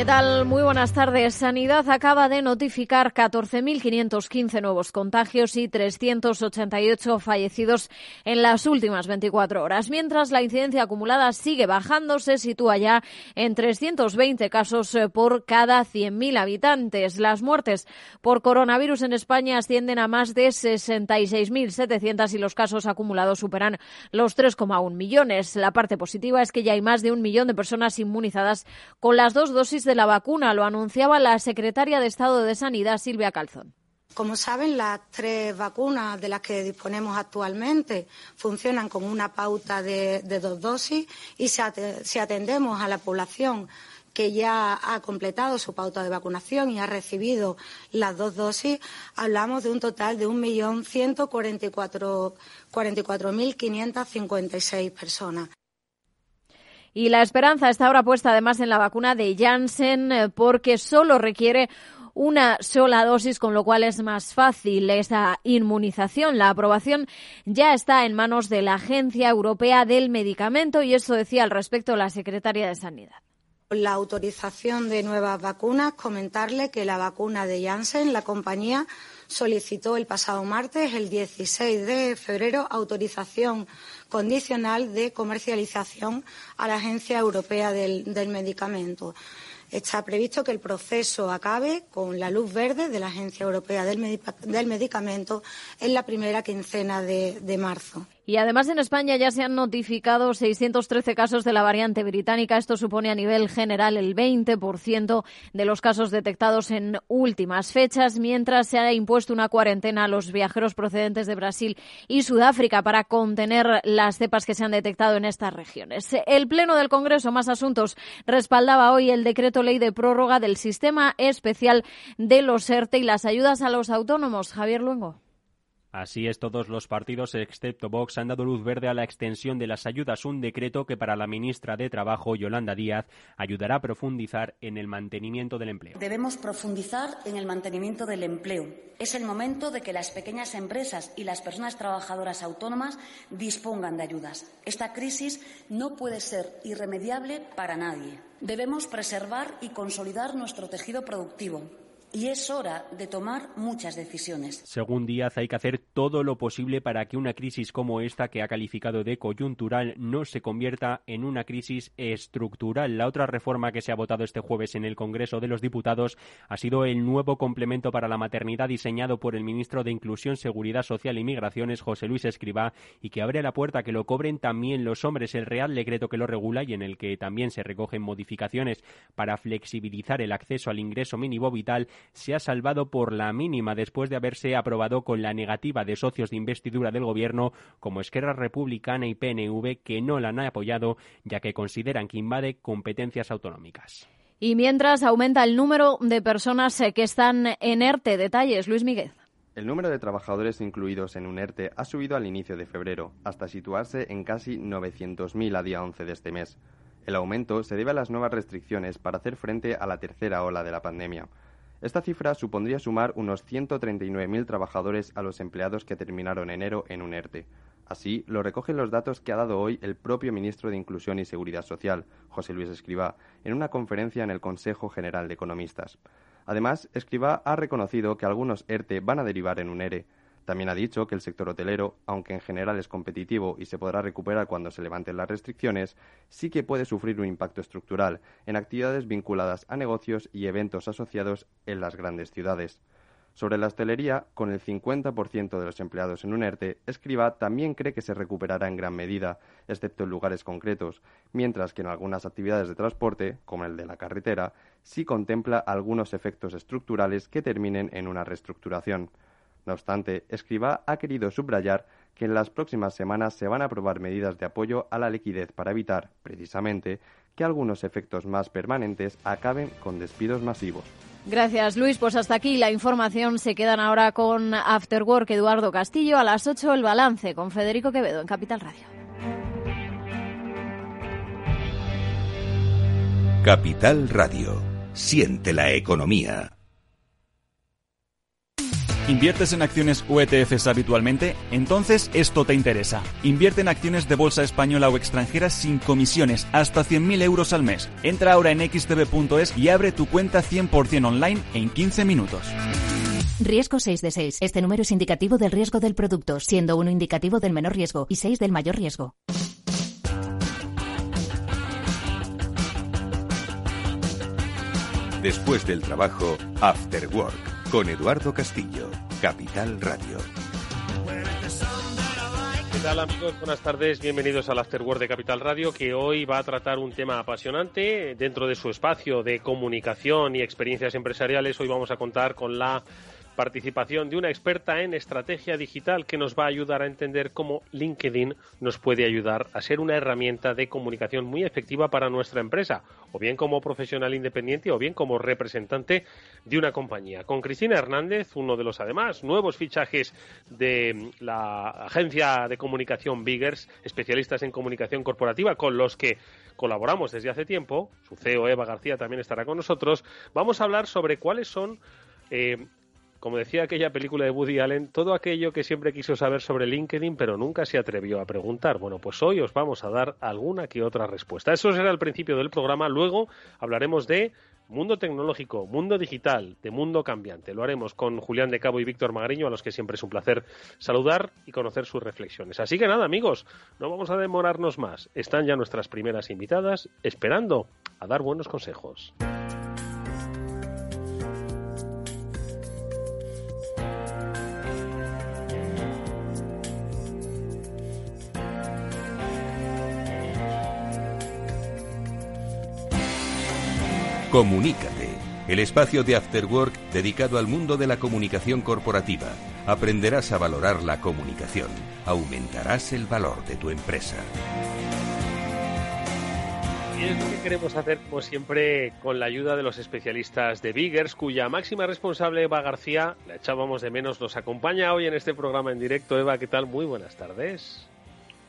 ¿Qué tal? Muy buenas tardes. Sanidad acaba de notificar 14.515 nuevos contagios y 388 fallecidos en las últimas 24 horas. Mientras la incidencia acumulada sigue bajando, se sitúa ya en 320 casos eh, por cada 100.000 habitantes. Las muertes por coronavirus en España ascienden a más de 66.700 y los casos acumulados superan los 3,1 millones. La parte positiva es que ya hay más de un millón de personas inmunizadas con las dos dosis de de la vacuna, lo anunciaba la secretaria de Estado de Sanidad, Silvia Calzón. Como saben, las tres vacunas de las que disponemos actualmente funcionan con una pauta de, dos dosis y si atendemos a la población que ya ha completado su pauta de vacunación y ha recibido las dos dosis, hablamos de un total de 1.144.556 personas. Y la esperanza está ahora puesta además en la vacuna de Janssen eh, porque solo requiere una sola dosis, con lo cual es más fácil esa inmunización. La aprobación ya está en manos de la Agencia Europea del Medicamento y eso decía al respecto la secretaria de Sanidad. La autorización de nuevas vacunas, comentarle que la vacuna de Janssen, la compañía, solicitó el pasado martes, el 16 de febrero, autorización condicional de comercialización a la Agencia Europea del, Medicamento. Está previsto que el proceso acabe con la luz verde de la Agencia Europea del, Medicamento en la primera quincena de marzo. Y además en España ya se han notificado 613 casos de la variante británica. Esto supone a nivel general el 20% de los casos detectados en últimas fechas, mientras se ha impuesto una cuarentena a los viajeros procedentes de Brasil y Sudáfrica para contener las cepas que se han detectado en estas regiones. El Pleno del Congreso, más asuntos, respaldaba hoy el decreto ley de prórroga del sistema especial de los ERTE y las ayudas a los autónomos. Javier Luengo. Así es, todos los partidos, excepto Vox, han dado luz verde a la extensión de las ayudas, un decreto que para la ministra de Trabajo, Yolanda Díaz, ayudará a profundizar en el mantenimiento del empleo. Debemos profundizar en el mantenimiento del empleo. Es el momento de que las pequeñas empresas y las personas trabajadoras autónomas dispongan de ayudas. Esta crisis no puede ser irremediable para nadie. Debemos preservar y consolidar nuestro tejido productivo y es hora de tomar muchas decisiones. Según Díaz, hay que hacer todo lo posible para que una crisis como esta, que ha calificado de coyuntural, no se convierta en una crisis estructural. La otra reforma que se ha votado este jueves en el Congreso de los Diputados ha sido el nuevo complemento para la maternidad diseñado por el ministro de Inclusión, Seguridad Social y Migraciones, José Luis Escribá, y que abre la puerta a que lo cobren también los hombres. El Real Decreto que lo regula y en el que también se recogen modificaciones para flexibilizar el acceso al ingreso mínimo vital se ha salvado por la mínima después de haberse aprobado con la negativa de socios de investidura del Gobierno como Esquerra Republicana y PNV que no la han apoyado ya que consideran que invade competencias autonómicas. Y mientras aumenta el número de personas eh, que están en ERTE. Detalles, Luis Miguel. El número de trabajadores incluidos en un ERTE ha subido al inicio de febrero, hasta situarse en casi 900.000 a día 11 de este mes. El aumento se debe a las nuevas restricciones para hacer frente a la tercera ola de la pandemia. Esta cifra supondría sumar unos 139.000 trabajadores a los empleados que terminaron enero en un ERTE. Así lo recogen los datos que ha dado hoy el propio ministro de Inclusión y Seguridad Social, José Luis Escribá, en una conferencia en el Consejo General de Economistas. Además, Escribá ha reconocido que algunos ERTE van a derivar en un ERE, también ha dicho que el sector hotelero, aunque en general es competitivo y se podrá recuperar cuando se levanten las restricciones, sí que puede sufrir un impacto estructural en actividades vinculadas a negocios y eventos asociados en las grandes ciudades. Sobre la hostelería, con el 50% de los empleados en un ERTE, Escriba también cree que se recuperará en gran medida, excepto en lugares concretos, mientras que en algunas actividades de transporte, como el de la carretera, sí contempla algunos efectos estructurales que terminen en una reestructuración. No obstante, Escribá ha querido subrayar que en las próximas semanas se van a aprobar medidas de apoyo a la liquidez para evitar, precisamente, que algunos efectos más permanentes acaben con despidos masivos. Gracias, Luis. Pues hasta aquí la información. Se quedan ahora con After Work Eduardo Castillo. A las 8 el balance con Federico Quevedo en Capital Radio. Capital Radio. Siente la economía. ¿Inviertes en acciones o ETFs habitualmente? Entonces esto te interesa. Invierte en acciones de bolsa española o extranjera sin comisiones, hasta 100.000 euros al mes. Entra ahora en xtb.es y abre tu cuenta 100% online en 15 minutos. Riesgo 6 de 6. Este número es indicativo del riesgo del producto, siendo uno indicativo del menor riesgo y 6 del mayor riesgo. Después del trabajo, After Work, con Eduardo Castillo, Capital Radio. ¿Qué tal amigos? Buenas tardes, bienvenidos al After Work de Capital Radio, que hoy va a tratar un tema apasionante dentro de su espacio de comunicación y experiencias empresariales. Hoy vamos a contar con la participación de una experta en estrategia digital que nos va a ayudar a entender cómo LinkedIn nos puede ayudar a ser una herramienta de comunicación muy efectiva para nuestra empresa, o bien como profesional independiente o bien como representante de una compañía. Con Cristina Hernández, uno de los además nuevos fichajes de la agencia de comunicación Biggers, especialistas en comunicación corporativa, con los que colaboramos desde hace tiempo, su CEO Eva García también estará con nosotros, vamos a hablar sobre cuáles son eh, como decía aquella película de Woody Allen, todo aquello que siempre quiso saber sobre LinkedIn, pero nunca se atrevió a preguntar. Bueno, pues hoy os vamos a dar alguna que otra respuesta. Eso será el principio del programa. Luego hablaremos de mundo tecnológico, mundo digital, de mundo cambiante. Lo haremos con Julián de Cabo y Víctor Magariño, a los que siempre es un placer saludar y conocer sus reflexiones. Así que nada, amigos, no vamos a demorarnos más. Están ya nuestras primeras invitadas esperando a dar buenos consejos. Comunícate, el espacio de After Work dedicado al mundo de la comunicación corporativa. Aprenderás a valorar la comunicación, aumentarás el valor de tu empresa. Y es lo que queremos hacer, como siempre, con la ayuda de los especialistas de Biggers, cuya máxima responsable, Eva García, la echábamos de menos, nos acompaña hoy en este programa en directo. Eva, ¿qué tal? Muy buenas tardes.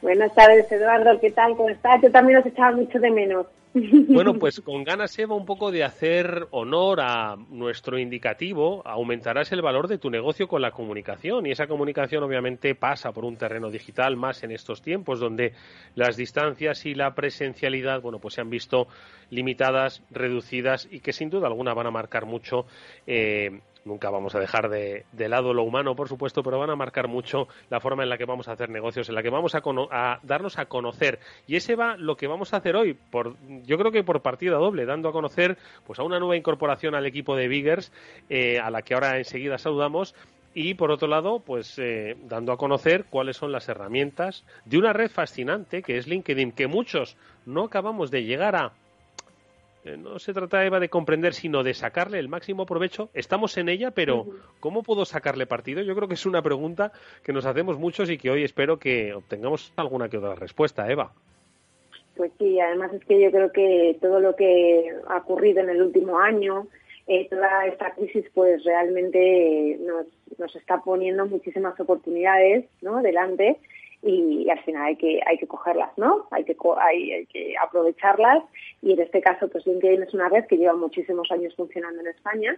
Buenas tardes, Eduardo. ¿Qué tal? ¿Cómo estás? Yo también os echaba mucho de menos. Bueno, pues con ganas, Eva, un poco de hacer honor a nuestro indicativo, aumentarás el valor de tu negocio con la comunicación. Y esa comunicación, obviamente, pasa por un terreno digital, más en estos tiempos, donde las distancias y la presencialidad, bueno, pues se han visto limitadas, reducidas y que sin duda alguna van a marcar mucho eh, nunca vamos a dejar de, lado lo humano, por supuesto, pero van a marcar mucho la forma en la que vamos a hacer negocios, en la que vamos a, darnos a conocer. Y ese va lo que vamos a hacer hoy, por, yo creo que por partida doble, dando a conocer pues a una nueva incorporación al equipo de Biggers, eh, a la que ahora enseguida saludamos, y por otro lado, pues eh, dando a conocer cuáles son las herramientas de una red fascinante que es LinkedIn, que muchos no acabamos de llegar a no se trata, Eva, de comprender, sino de sacarle el máximo provecho. Estamos en ella, pero ¿cómo puedo sacarle partido? Yo creo que es una pregunta que nos hacemos muchos y que hoy espero que obtengamos alguna que otra respuesta, Eva. Pues sí, además es que yo creo que todo lo que ha ocurrido en el último año, eh, toda esta crisis, pues realmente nos, nos está poniendo muchísimas oportunidades ¿no? delante y, al final hay que hay que cogerlas, ¿no? Hay que hay, que aprovecharlas y en este caso pues LinkedIn es una red que lleva muchísimos años funcionando en España,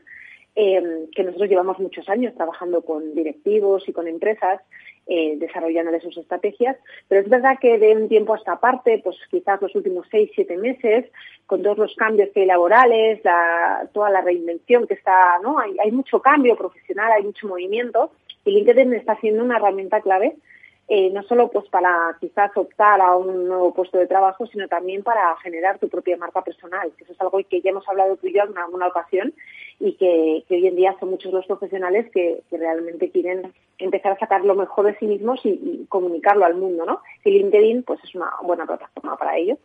eh, que nosotros llevamos muchos años trabajando con directivos y con empresas eh, desarrollando sus estrategias, pero es verdad que de un tiempo hasta parte, pues quizás los últimos seis, siete meses, con todos los cambios que hay laborales, la, toda la reinvención que está, ¿no? Hay, hay mucho cambio profesional, hay mucho movimiento y LinkedIn está siendo una herramienta clave eh, no solo pues para quizás optar a un nuevo puesto de trabajo, sino también para generar tu propia marca personal, que eso es algo que ya hemos hablado tú y yo en alguna ocasión y que, hoy en día son muchos los profesionales que, realmente quieren empezar a sacar lo mejor de sí mismos y, comunicarlo al mundo, ¿no? Y LinkedIn pues es una buena plataforma para ello.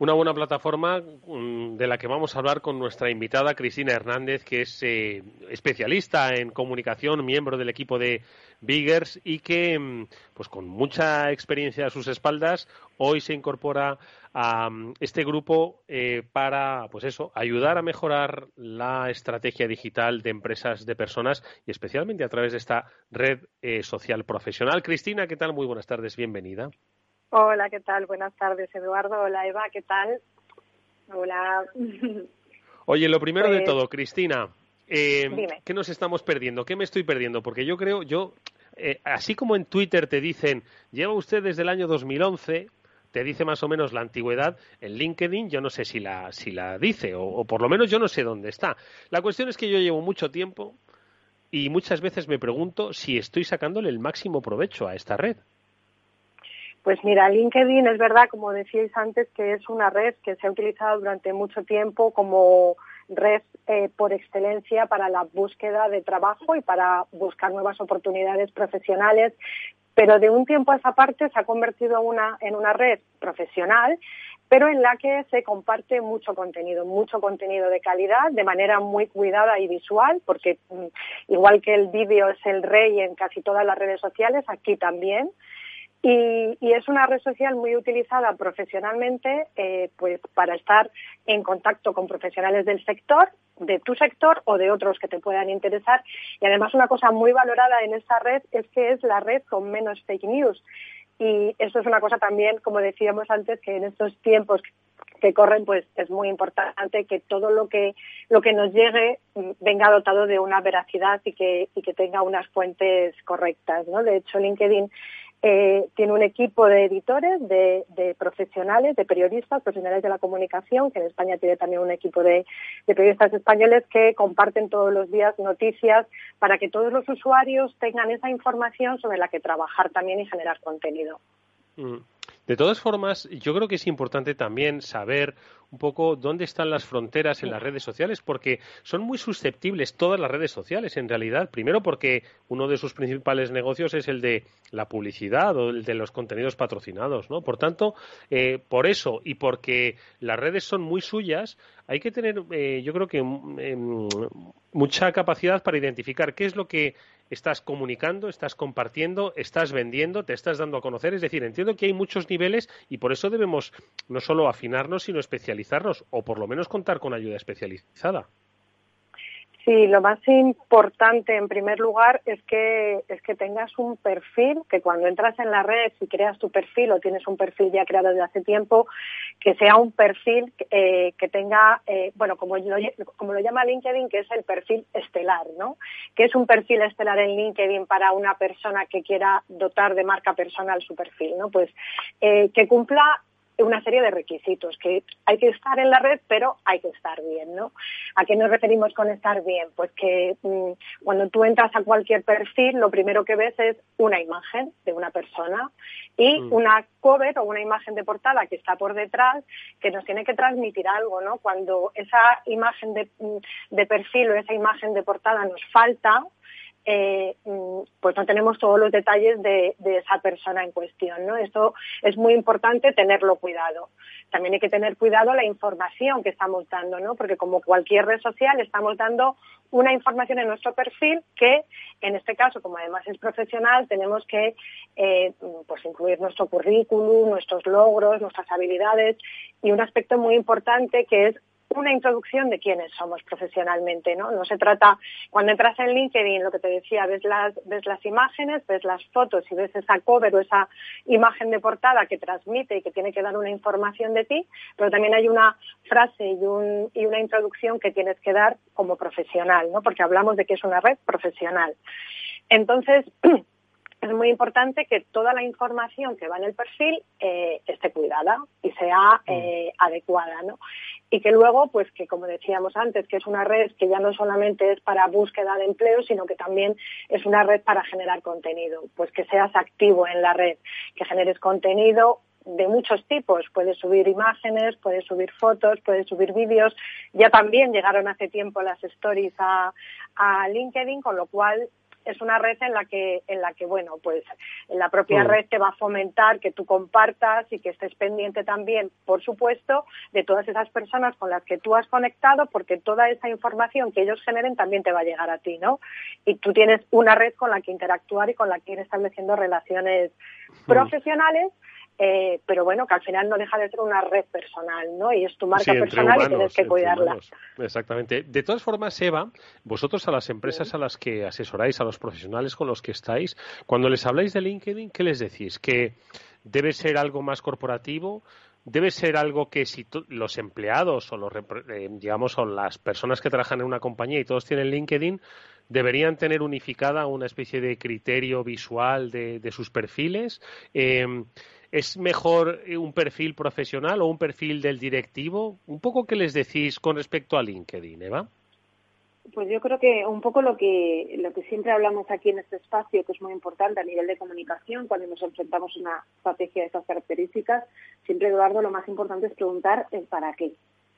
Una buena plataforma mm, de la que vamos a hablar con nuestra invitada Cristina Hernández, que es eh, especialista en comunicación, miembro del equipo de Biggers y que, mm, pues con mucha experiencia a sus espaldas, hoy se incorpora a mm, este grupo eh, para, pues eso, ayudar a mejorar la estrategia digital de empresas, de personas y especialmente a través de esta red eh, social profesional. Cristina, ¿qué tal? Muy buenas tardes, bienvenida. Hola, ¿qué tal? Buenas tardes, Eduardo. Hola, Eva, ¿qué tal? Hola. Oye, lo primero de pues todo, Cristina, Eh, ¿Qué nos estamos perdiendo? ¿Qué me estoy perdiendo? Porque yo creo, yo, eh, así como en Twitter te dicen, lleva usted desde el año 2011, te dice más o menos la antigüedad, en LinkedIn yo no sé si la, si la dice, o, por lo menos yo no sé dónde está. La cuestión es que yo llevo mucho tiempo y muchas veces me pregunto si estoy sacándole el máximo provecho a esta red. Pues mira, LinkedIn es verdad, como decíais antes, que es una red que se ha utilizado durante mucho tiempo como red eh, por excelencia para la búsqueda de trabajo y para buscar nuevas oportunidades profesionales, pero de un tiempo a esa parte se ha convertido una, en una red profesional pero en la que se comparte mucho contenido, mucho contenido de calidad, de manera muy cuidada y visual, porque mm, igual que el vídeo es el rey en casi todas las redes sociales, aquí también. Y, es una red social muy utilizada profesionalmente eh, pues para estar en contacto con profesionales del sector, de tu sector o de otros que te puedan interesar. Y además una cosa muy valorada en esta red es que es la red con menos fake news. Y eso es una cosa también, como decíamos antes, que en estos tiempos que corren, pues es muy importante que todo lo que lo que nos llegue venga dotado de una veracidad y que, y que tenga unas fuentes correctas, ¿no? De hecho, LinkedIn eh, tiene un equipo de editores, de, profesionales, de periodistas, profesionales de la comunicación, que en España tiene también un equipo de, periodistas españoles que comparten todos los días noticias para que todos los usuarios tengan esa información sobre la que trabajar también y generar contenido. Mm. De todas formas, yo creo que es importante también saber un poco dónde están las fronteras en las redes sociales, porque son muy susceptibles todas las redes sociales, en realidad. Primero porque uno de sus principales negocios es el de la publicidad o el de los contenidos patrocinados, ¿no? Por tanto, eh, por eso y porque las redes son muy suyas, hay que tener, eh, yo creo que mm, mucha capacidad para identificar qué es lo que estás comunicando, estás compartiendo, estás vendiendo, te estás dando a conocer. Es decir, entiendo que hay muchos niveles y por eso debemos no solo afinarnos, sino especializarnos o por lo menos contar con ayuda especializada. Sí, lo más importante en primer lugar es que es que tengas un perfil, que cuando entras en la red y creas tu perfil o tienes un perfil ya creado desde hace tiempo, que sea un perfil eh, que tenga, eh, bueno, como lo, como lo llama LinkedIn, que es el perfil estelar, ¿no? Que es un perfil estelar en LinkedIn para una persona que quiera dotar de marca personal su perfil, ¿no? Pues eh, que cumpla una serie de requisitos, que hay que estar en la red, pero hay que estar bien, ¿no? ¿A qué nos referimos con estar bien? Pues que mm, cuando tú entras a cualquier perfil, lo primero que ves es una imagen de una persona y mm. una cover o una imagen de portada que está por detrás que nos tiene que transmitir algo, ¿no? Cuando esa imagen de, mm, de perfil o esa imagen de portada nos falta, eh, mm, pues no tenemos todos los detalles de, esa persona en cuestión, ¿no? Esto es muy importante tenerlo cuidado. También hay que tener cuidado la información que estamos dando, ¿no? Porque como cualquier red social estamos dando una información en nuestro perfil que, en este caso, como además es profesional, tenemos que eh, pues incluir nuestro currículum, nuestros logros, nuestras habilidades y un aspecto muy importante que es una introducción de quiénes somos profesionalmente, ¿no? No se trata, cuando entras en LinkedIn, lo que te decía, ves las, ves las imágenes, ves las fotos y ves esa cover o esa imagen de portada que transmite y que tiene que dar una información de ti, pero también hay una frase y, un, y una introducción que tienes que dar como profesional, ¿no? Porque hablamos de que es una red profesional. Entonces, es muy importante que toda la información que va en el perfil eh, esté cuidada y sea mm. eh, adecuada, ¿no? y que luego, pues que como decíamos antes, que es una red que ya no solamente es para búsqueda de empleo, sino que también es una red para generar contenido, pues que seas activo en la red, que generes contenido de muchos tipos. Puedes subir imágenes, puedes subir fotos, puedes subir vídeos. Ya también llegaron hace tiempo las stories a, a LinkedIn, con lo cual es una red en la que, en la que bueno, pues la propia mm. red te va a fomentar que tú compartas y que estés pendiente también, por supuesto, de todas esas personas con las que tú has conectado, porque toda esa información que ellos generen también te va a llegar a ti, ¿no? Y tú tienes una red con la que interactuar y con la que ir estableciendo relaciones mm. Eh, pero bueno, que al final no deja de ser una red personal, ¿no? Y es tu marca personal y tienes que cuidarla. Exactamente. De todas formas, Eva, vosotros a las empresas a las que asesoráis, a los profesionales con los que estáis, cuando les habláis de LinkedIn, ¿qué les decís? ¿Que debe ser algo más corporativo? debe ser algo que si los empleados o los, eh, digamos, o las personas que trabajan en una compañía y todos tienen LinkedIn, deberían tener unificada una especie de criterio visual de, sus perfiles. Em, ¿Es mejor un perfil profesional o un perfil del directivo? Un poco qué les decís con respecto a LinkedIn, Eva. Pues yo creo que un poco lo que, lo que siempre hablamos aquí en este espacio, que es muy importante a nivel de comunicación, cuando nos enfrentamos a una estrategia de estas características, siempre, Eduardo, lo más importante es preguntar el para qué.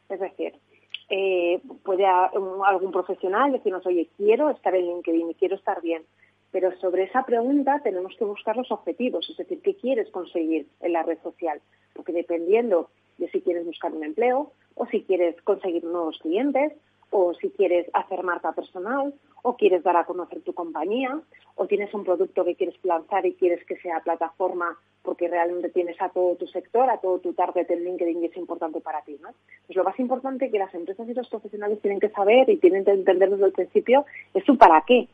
Es decir, eh, puede algún profesional decirnos, oye, quiero estar en LinkedIn y quiero estar bien. Pero sobre esa pregunta tenemos que buscar los objetivos, es decir, qué quieres conseguir en la red social. Porque dependiendo de si quieres buscar un empleo o si quieres conseguir nuevos clientes o si quieres hacer marca personal, o quieres dar a conocer tu compañía, o tienes un producto que quieres lanzar y quieres que sea plataforma porque realmente tienes a todo tu sector, a todo tu target en LinkedIn y es importante para ti. ¿no? Pues lo más importante que las empresas y los profesionales tienen que saber y tienen que entender desde el principio es su para qué.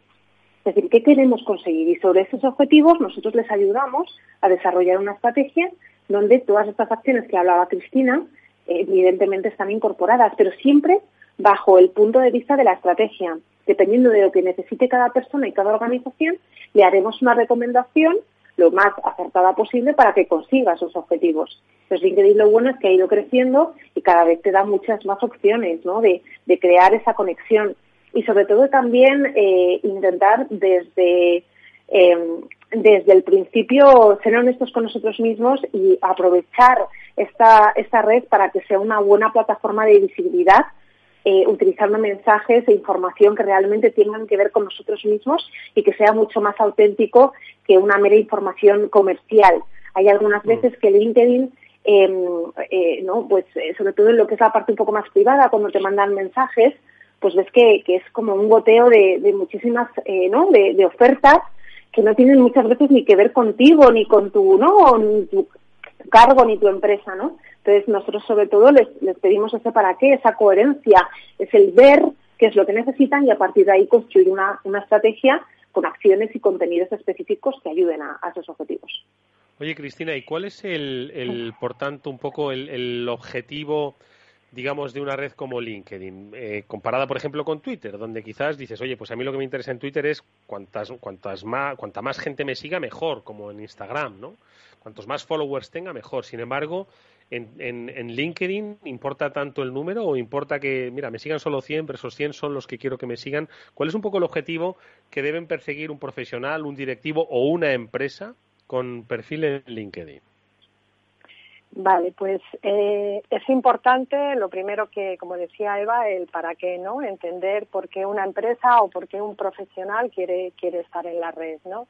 Es decir, ¿qué queremos conseguir? Y sobre esos objetivos nosotros les ayudamos a desarrollar una estrategia donde todas estas acciones que hablaba Cristina evidentemente están incorporadas, pero siempre bajo el punto de vista de la estrategia. Dependiendo de lo que necesite cada persona y cada organización, le haremos una recomendación lo más acertada posible para que consiga esos objetivos. Pues LinkedIn lo bueno es que ha ido creciendo y cada vez te da muchas más opciones ¿no? de, crear esa conexión y sobre todo también eh, intentar desde, em, desde el principio ser honestos con nosotros mismos y aprovechar esta, esta red para que sea una buena plataforma de visibilidad eh, utilizando mensajes e información que realmente tengan que ver con nosotros mismos y que sea mucho más auténtico que una mera información comercial. Hay algunas mm. veces que LinkedIn em, eh, no pues sobre todo en lo que es la parte un poco más privada cuando te mandan mensajes pues ves que, que es como un goteo de, de muchísimas eh, no de, de, ofertas que no tienen muchas veces ni que ver contigo ni con tu no ni tu cargo ni tu empresa no entonces, nosotros sobre todo les, pedimos ese para qué, esa coherencia, es el ver qué es lo que necesitan y a partir de ahí construir una, estrategia con acciones y contenidos específicos que ayuden a, esos objetivos. Oye, Cristina, ¿y cuál es el, por tanto, un poco el, objetivo, digamos, de una red como LinkedIn, eh, comparada, por ejemplo, con Twitter, donde quizás dices, oye, pues a mí lo que me interesa en Twitter es cuantas, cuantas más, cuanta más gente me siga, mejor, como en Instagram, ¿no? Cuantos más followers tenga, mejor. Sin embargo, en, en, LinkedIn importa tanto el número o importa que, mira, me sigan solo 100, pero esos 100 son los que quiero que me sigan? ¿Cuál es un poco el objetivo que deben perseguir un profesional, un directivo o una empresa con perfil en LinkedIn? Vale, pues eh, es importante, lo primero que, como decía Eva, el para qué, ¿no? Entender por qué una empresa o por qué un profesional quiere, quiere estar en la red, ¿no?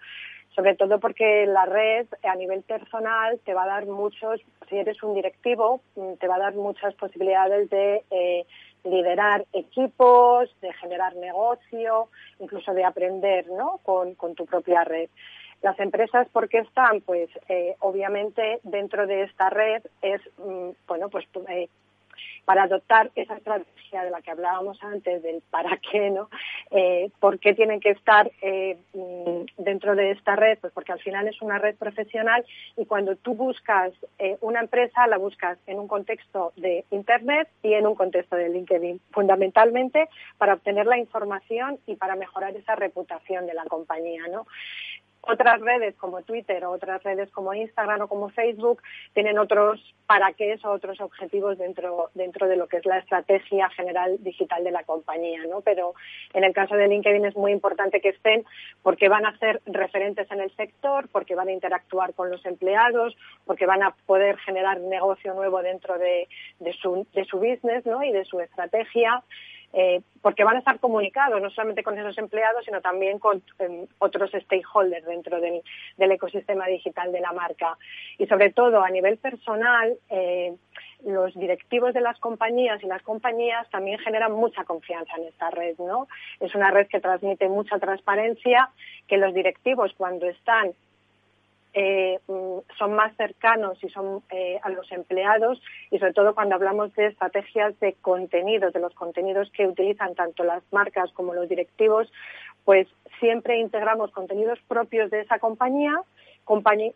sobre todo porque la red a nivel personal te va a dar muchos, si eres un directivo, mm, te va a dar muchas posibilidades de eh, liderar equipos, de generar negocio, incluso de aprender ¿no? con, tu propia red. Las empresas, ¿por qué están? Pues eh, obviamente dentro de esta red es, mm, bueno, pues eh, para adoptar esa estrategia de la que hablábamos antes, del para qué, ¿no? Eh, ¿Por qué tienen que estar mm, dentro de esta red? Pues porque al final es una red profesional y cuando tú buscas una empresa, la buscas en un contexto de Internet y en un contexto de LinkedIn, fundamentalmente para obtener la información y para mejorar esa reputación de la compañía, ¿no? Otras redes como Twitter o otras redes como Instagram o como Facebook tienen otros para qué o otros objetivos dentro, dentro de lo que es la estrategia general digital de la compañía, ¿no? Pero en el caso de LinkedIn es muy importante que estén porque van a ser referentes en el sector, porque van a interactuar con los empleados, porque van a poder generar negocio nuevo dentro de, de, su, de su business, ¿no? Y de su estrategia. Eh, porque van a estar comunicados no solamente con esos empleados, sino también con em, otros stakeholders dentro del, ecosistema digital de la marca. Y sobre todo a nivel personal, eh, los directivos de las compañías y las compañías también generan mucha confianza en esta red, ¿no? Es una red que transmite mucha transparencia, que los directivos cuando están eh, son más cercanos y son eh, a los empleados y sobre todo cuando hablamos de estrategias de contenidos, de los contenidos que utilizan tanto las marcas como los directivos, pues siempre integramos contenidos propios de esa compañía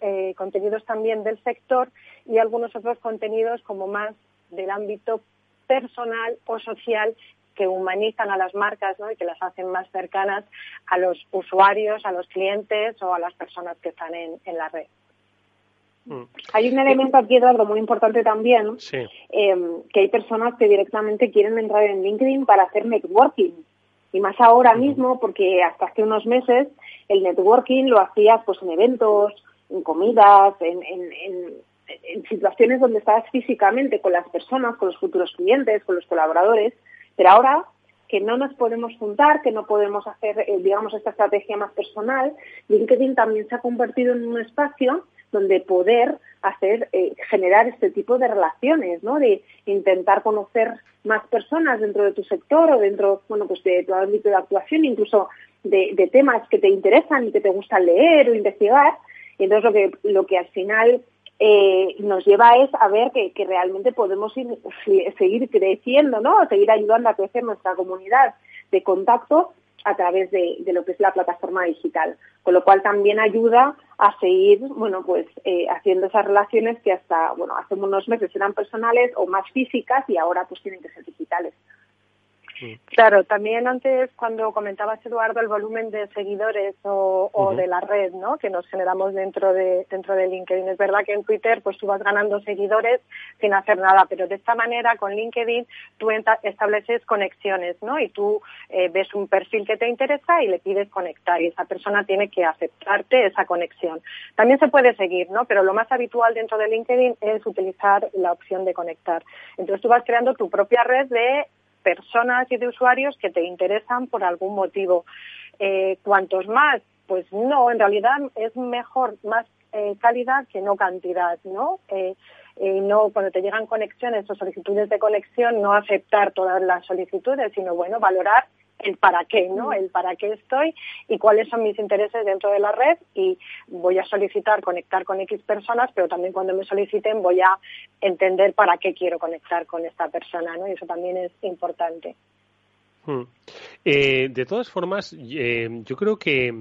eh, contenidos también del sector y algunos otros contenidos como más del ámbito personal o social que humanizan a las marcas y que las hacen más cercanas a los usuarios, a los clientes o a las personas que están en, la red. Mm. Hay un elemento aquí, Eduardo, muy importante también, eh, que hay personas que directamente quieren entrar en LinkedIn para hacer networking. Y más ahora mismo, porque hasta hace unos meses el networking lo hacías pues en eventos, en comidas, en, en situaciones donde estabas físicamente con las personas, con los futuros clientes, con los colaboradores, pero ahora que no nos podemos juntar, que no podemos hacer, eh, digamos, esta estrategia más personal, LinkedIn también se ha convertido en un espacio donde poder hacer, eh, generar este tipo de relaciones, ¿no? De intentar conocer más personas dentro de tu sector o dentro, bueno, pues de tu ámbito de actuación, incluso de, de temas que te interesan y que te gusta leer o investigar. Y entonces lo que, lo que al final eh, nos lleva es a ver que, realmente podemos seguir creciendo, ¿no? Seguir ayudando a crecer nuestra comunidad de contacto a través de, lo que es la plataforma digital, con lo cual también ayuda a seguir, bueno, pues eh, haciendo esas relaciones que hasta, bueno, hace unos meses eran personales o más físicas y ahora pues tienen que ser digitales. Claro, también antes cuando comentabas Eduardo el volumen de seguidores o, de la red, ¿no? Que nos generamos dentro de dentro de LinkedIn. Es verdad que en Twitter pues tú vas ganando seguidores sin hacer nada, pero de esta manera con LinkedIn tú estableces conexiones, ¿no? Y tú eh, ves un perfil que te interesa y le pides conectar y esa persona tiene que aceptarte esa conexión. También se puede seguir, ¿no? Pero lo más habitual dentro de LinkedIn es utilizar la opción de conectar. Entonces tú vas creando tu propia red de personas y de usuarios que te interesan por algún motivo. Eh, cuantos más, pues no, en realidad es mejor más eh, calidad que no cantidad, ¿no? Eh, no cuando te llegan conexiones o solicitudes de conexión, no aceptar todas las solicitudes, sino bueno, valorar el para qué, ¿no? Mm. El para qué estoy y cuáles son mis intereses dentro de la red y voy a solicitar conectar con X personas, pero también cuando me soliciten voy a entender para qué quiero conectar con esta persona, ¿no? Y eso también es importante. Mm. Eh, de todas formas, eh, yo creo que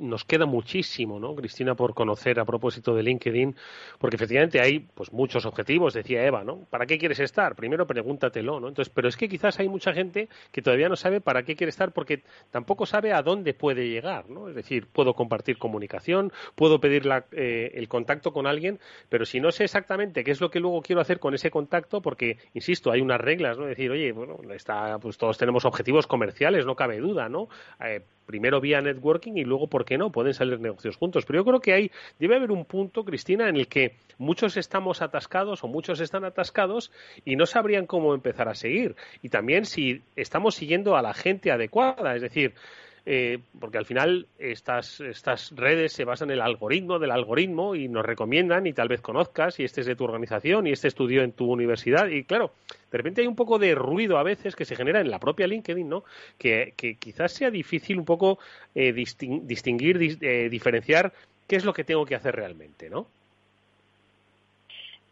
nos queda muchísimo, ¿no, Cristina, por conocer a propósito de LinkedIn, porque efectivamente hay pues muchos objetivos, decía Eva, ¿no? ¿Para qué quieres estar? Primero pregúntatelo, ¿no? Entonces, pero es que quizás hay mucha gente que todavía no sabe para qué quiere estar porque tampoco sabe a dónde puede llegar, ¿no? Es decir, puedo compartir comunicación, puedo pedir eh, el contacto con alguien, pero si no sé exactamente qué es lo que luego quiero hacer con ese contacto, porque, insisto, hay unas reglas, ¿no? decir, oye, bueno, está, pues todos tenemos objetivos comerciales, no cabe duda, ¿no? Eh, primero vía networking y luego, ¿por qué no? Pueden salir negocios juntos. Pero yo creo que hay, debe haber un punto, Cristina, en el que muchos estamos atascados o muchos están atascados y no sabrían cómo empezar a seguir. Y también si estamos siguiendo a la gente adecuada, es decir, eh, porque al final estas, estas redes se basan en el algoritmo del algoritmo y nos recomiendan y tal vez conozcas y este es de tu organización y este estudió en tu universidad y claro, de repente hay un poco de ruido a veces que se genera en la propia LinkedIn, ¿no? Que, quizás sea difícil un poco eh, distinguir, eh, diferenciar qué es lo que tengo que hacer realmente, ¿no?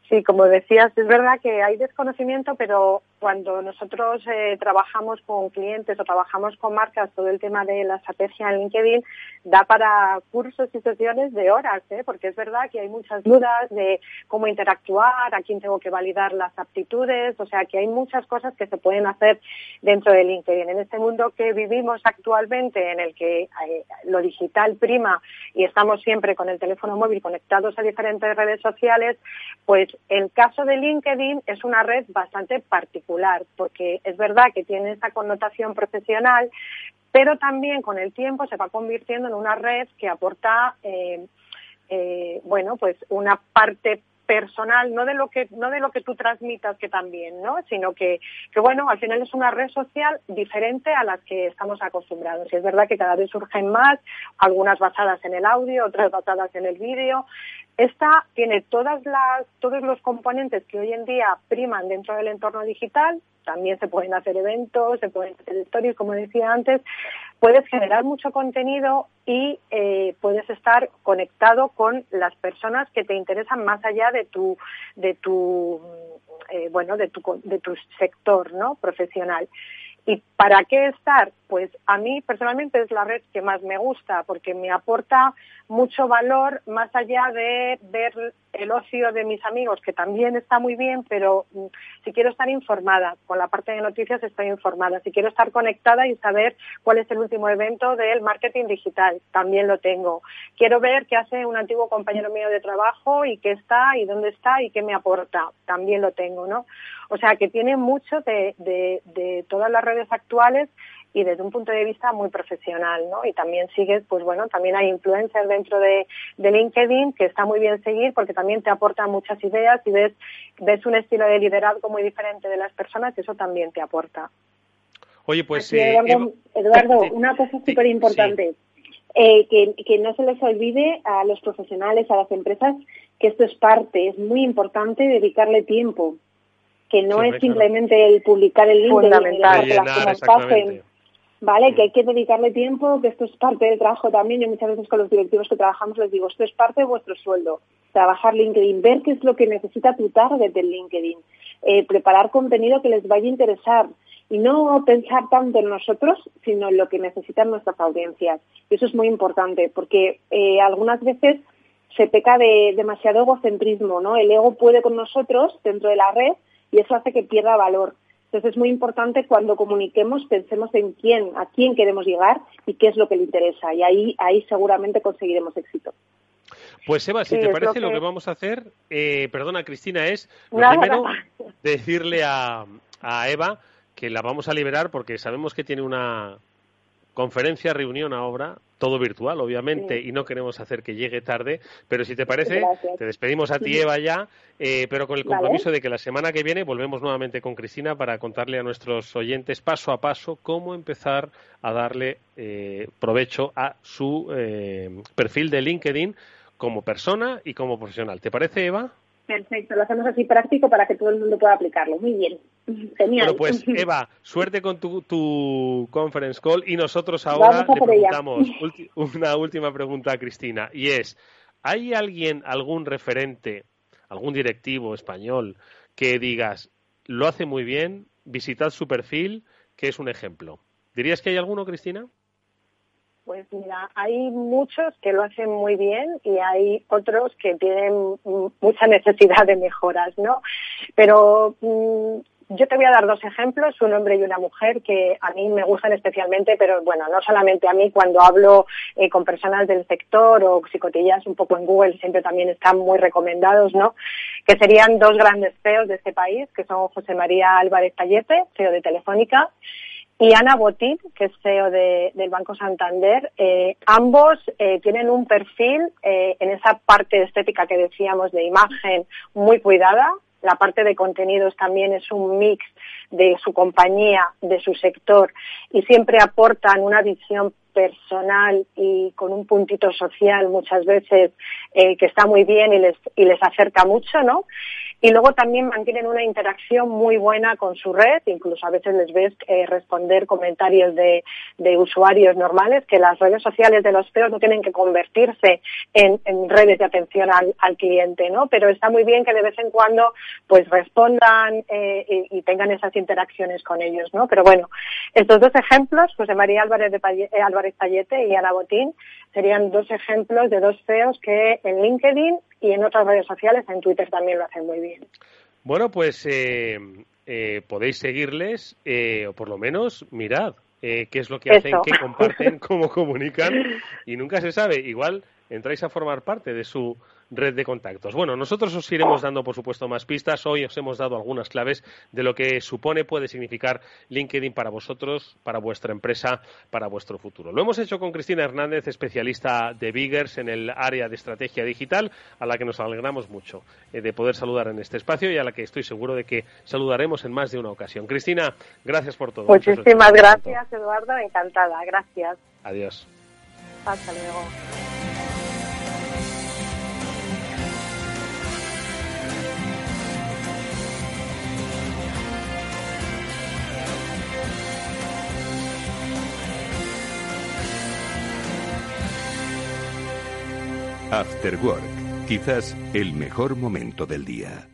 Sí, como decías, es verdad que hay desconocimiento, pero cuando nosotros eh, trabajamos con clientes o trabajamos con marcas, todo el tema de la estrategia en LinkedIn da para cursos y sesiones de horas, ¿eh? porque es verdad que hay muchas dudas de cómo interactuar, a quién tengo que validar las aptitudes, o sea que hay muchas cosas que se pueden hacer dentro de LinkedIn. En este mundo que vivimos actualmente, en el que eh, lo digital prima y estamos siempre con el teléfono móvil conectados a diferentes redes sociales, pues el caso de LinkedIn es una red bastante particular porque es verdad que tiene esa connotación profesional, pero también con el tiempo se va convirtiendo en una red que aporta, eh, eh, bueno, pues una parte personal, no de lo que no de lo que tú transmitas que también, ¿no? Sino que, que bueno, al final es una red social diferente a las que estamos acostumbrados. Y es verdad que cada vez surgen más, algunas basadas en el audio, otras basadas en el vídeo, esta tiene todas las, todos los componentes que hoy en día priman dentro del entorno digital. También se pueden hacer eventos, se pueden hacer stories, como decía antes. Puedes generar mucho contenido y eh, puedes estar conectado con las personas que te interesan más allá de tu, de tu, eh, bueno, de tu, de tu sector, ¿no? Profesional. ¿Y para qué estar? Pues a mí personalmente es la red que más me gusta porque me aporta mucho valor más allá de ver el ocio de mis amigos, que también está muy bien, pero mm, si quiero estar informada, con la parte de noticias estoy informada. Si quiero estar conectada y saber cuál es el último evento del marketing digital, también lo tengo. Quiero ver qué hace un antiguo compañero mío de trabajo y qué está y dónde está y qué me aporta, también lo tengo, ¿no? O sea que tiene mucho de, de todas las redes actuales y desde un punto de vista muy profesional, ¿no? Y también sigues, pues bueno, también hay influencers dentro de, LinkedIn que está muy bien seguir porque también te aportan muchas ideas y ves, ves un estilo de liderazgo muy diferente de las personas y eso también te aporta. Oye, pues... Eh, Eduardo, una cosa súper importante. Eh, que, que no se les olvide a los profesionales, a las empresas, que esto es parte, es muy importante dedicarle tiempo, que no es simplemente el publicar el link de las pasen, ¿vale? Que hay que dedicarle tiempo, que esto es parte del trabajo también. Yo muchas veces con los directivos que trabajamos les digo, esto es parte de vuestro sueldo. Trabajar LinkedIn, ver qué es lo que necesita tu target del LinkedIn, eh, preparar contenido que les vaya a interesar y no pensar tanto en nosotros, sino en lo que necesitan nuestras audiencias. Y eso es muy importante, porque eh, algunas veces se peca de demasiado egocentrismo, ¿no? El ego puede con nosotros dentro de la red y eso hace que pierda valor. Entonces es muy importante cuando comuniquemos pensemos en quién, a quién queremos llegar y qué es lo que le interesa y ahí, ahí seguramente conseguiremos éxito. Pues Eva, si te parece, lo que... vamos a hacer, eh, perdona Cristina, es lo primero decirle a, a Eva que la vamos a liberar porque sabemos que tiene una conferencia, reunión a obra, todo virtual, obviamente, y no queremos hacer que llegue tarde, pero si te parece, te despedimos a ti, Eva, ya, eh, pero con el compromiso de que la semana que viene volvemos nuevamente con Cristina para contarle a nuestros oyentes paso a paso cómo empezar a darle eh, provecho a su eh, perfil de LinkedIn como persona y como profesional. ¿Te parece, Eva? Perfecto, lo hacemos así práctico para que todo el mundo pueda aplicarlo. Muy bien. Genial. Bueno, pues Eva, suerte con tu, tu conference call y nosotros ahora le preguntamos una última pregunta a Cristina y es, ¿hay alguien, algún referente, algún directivo español que digas, lo hace muy bien, visitad su perfil, que es un ejemplo? ¿Dirías que hay alguno, Cristina? Pues mira, hay muchos que lo hacen muy bien y hay otros que tienen mucha necesidad de mejoras, ¿no? Pero mm, yo te voy a dar dos ejemplos, un hombre y una mujer que a mí me gustan especialmente, pero bueno, no solamente a mí, cuando hablo eh, con personas del sector o psicotillas un poco en Google, siempre también están muy recomendados, ¿no? Que serían dos grandes CEOs de este país, que son José María Álvarez Tallete, CEO de Telefónica, y Ana Botín, que es CEO del Banco Santander. Eh, ambos eh, tienen un perfil eh, en esa parte estética que decíamos de imagen muy cuidada. La parte de contenidos también es un mix de su compañía, de su sector y siempre aportan una visión personal y con un puntito social muchas veces que está muy bien y les acerca mucho, ¿no? Y luego también mantienen una interacción muy buena con su red, incluso a veces les ves eh, responder comentarios de, usuarios normales, que las redes sociales de los CEOs no tienen que convertirse en, redes de atención al, cliente, ¿no? Pero está muy bien que de vez en cuando pues respondan eh, y, tengan esas interacciones con ellos, ¿no? Pero bueno, estos dos ejemplos, José María Álvarez, de eh, Álvarez Payete y Ana Botín, serían dos ejemplos de dos CEOs que en LinkedIn y en otras redes sociales, en Twitter también lo hacen muy bien. Bueno, pues eh, eh, podéis seguirles, eh, o por lo menos mirad qué es lo que hacen, qué comparten, cómo comunican, y nunca se sabe, igual entráis a formar parte de su red de contactos. Bueno, nosotros os iremos dando, por supuesto, más pistas. Hoy os hemos dado algunas claves de lo que supone, puede significar LinkedIn para vosotros, para vuestra empresa, para vuestro futuro. Lo hemos hecho con Cristina Hernández, especialista de Biggers en el área de estrategia digital, a la que nos alegramos mucho eh, de poder saludar en este espacio y a la que estoy seguro de que saludaremos en más de una ocasión. Cristina, gracias por todo. Muchísimas gracias, Eduardo. Encantada. Gracias. Adiós. Hasta luego. After Work, quizás el mejor momento del día.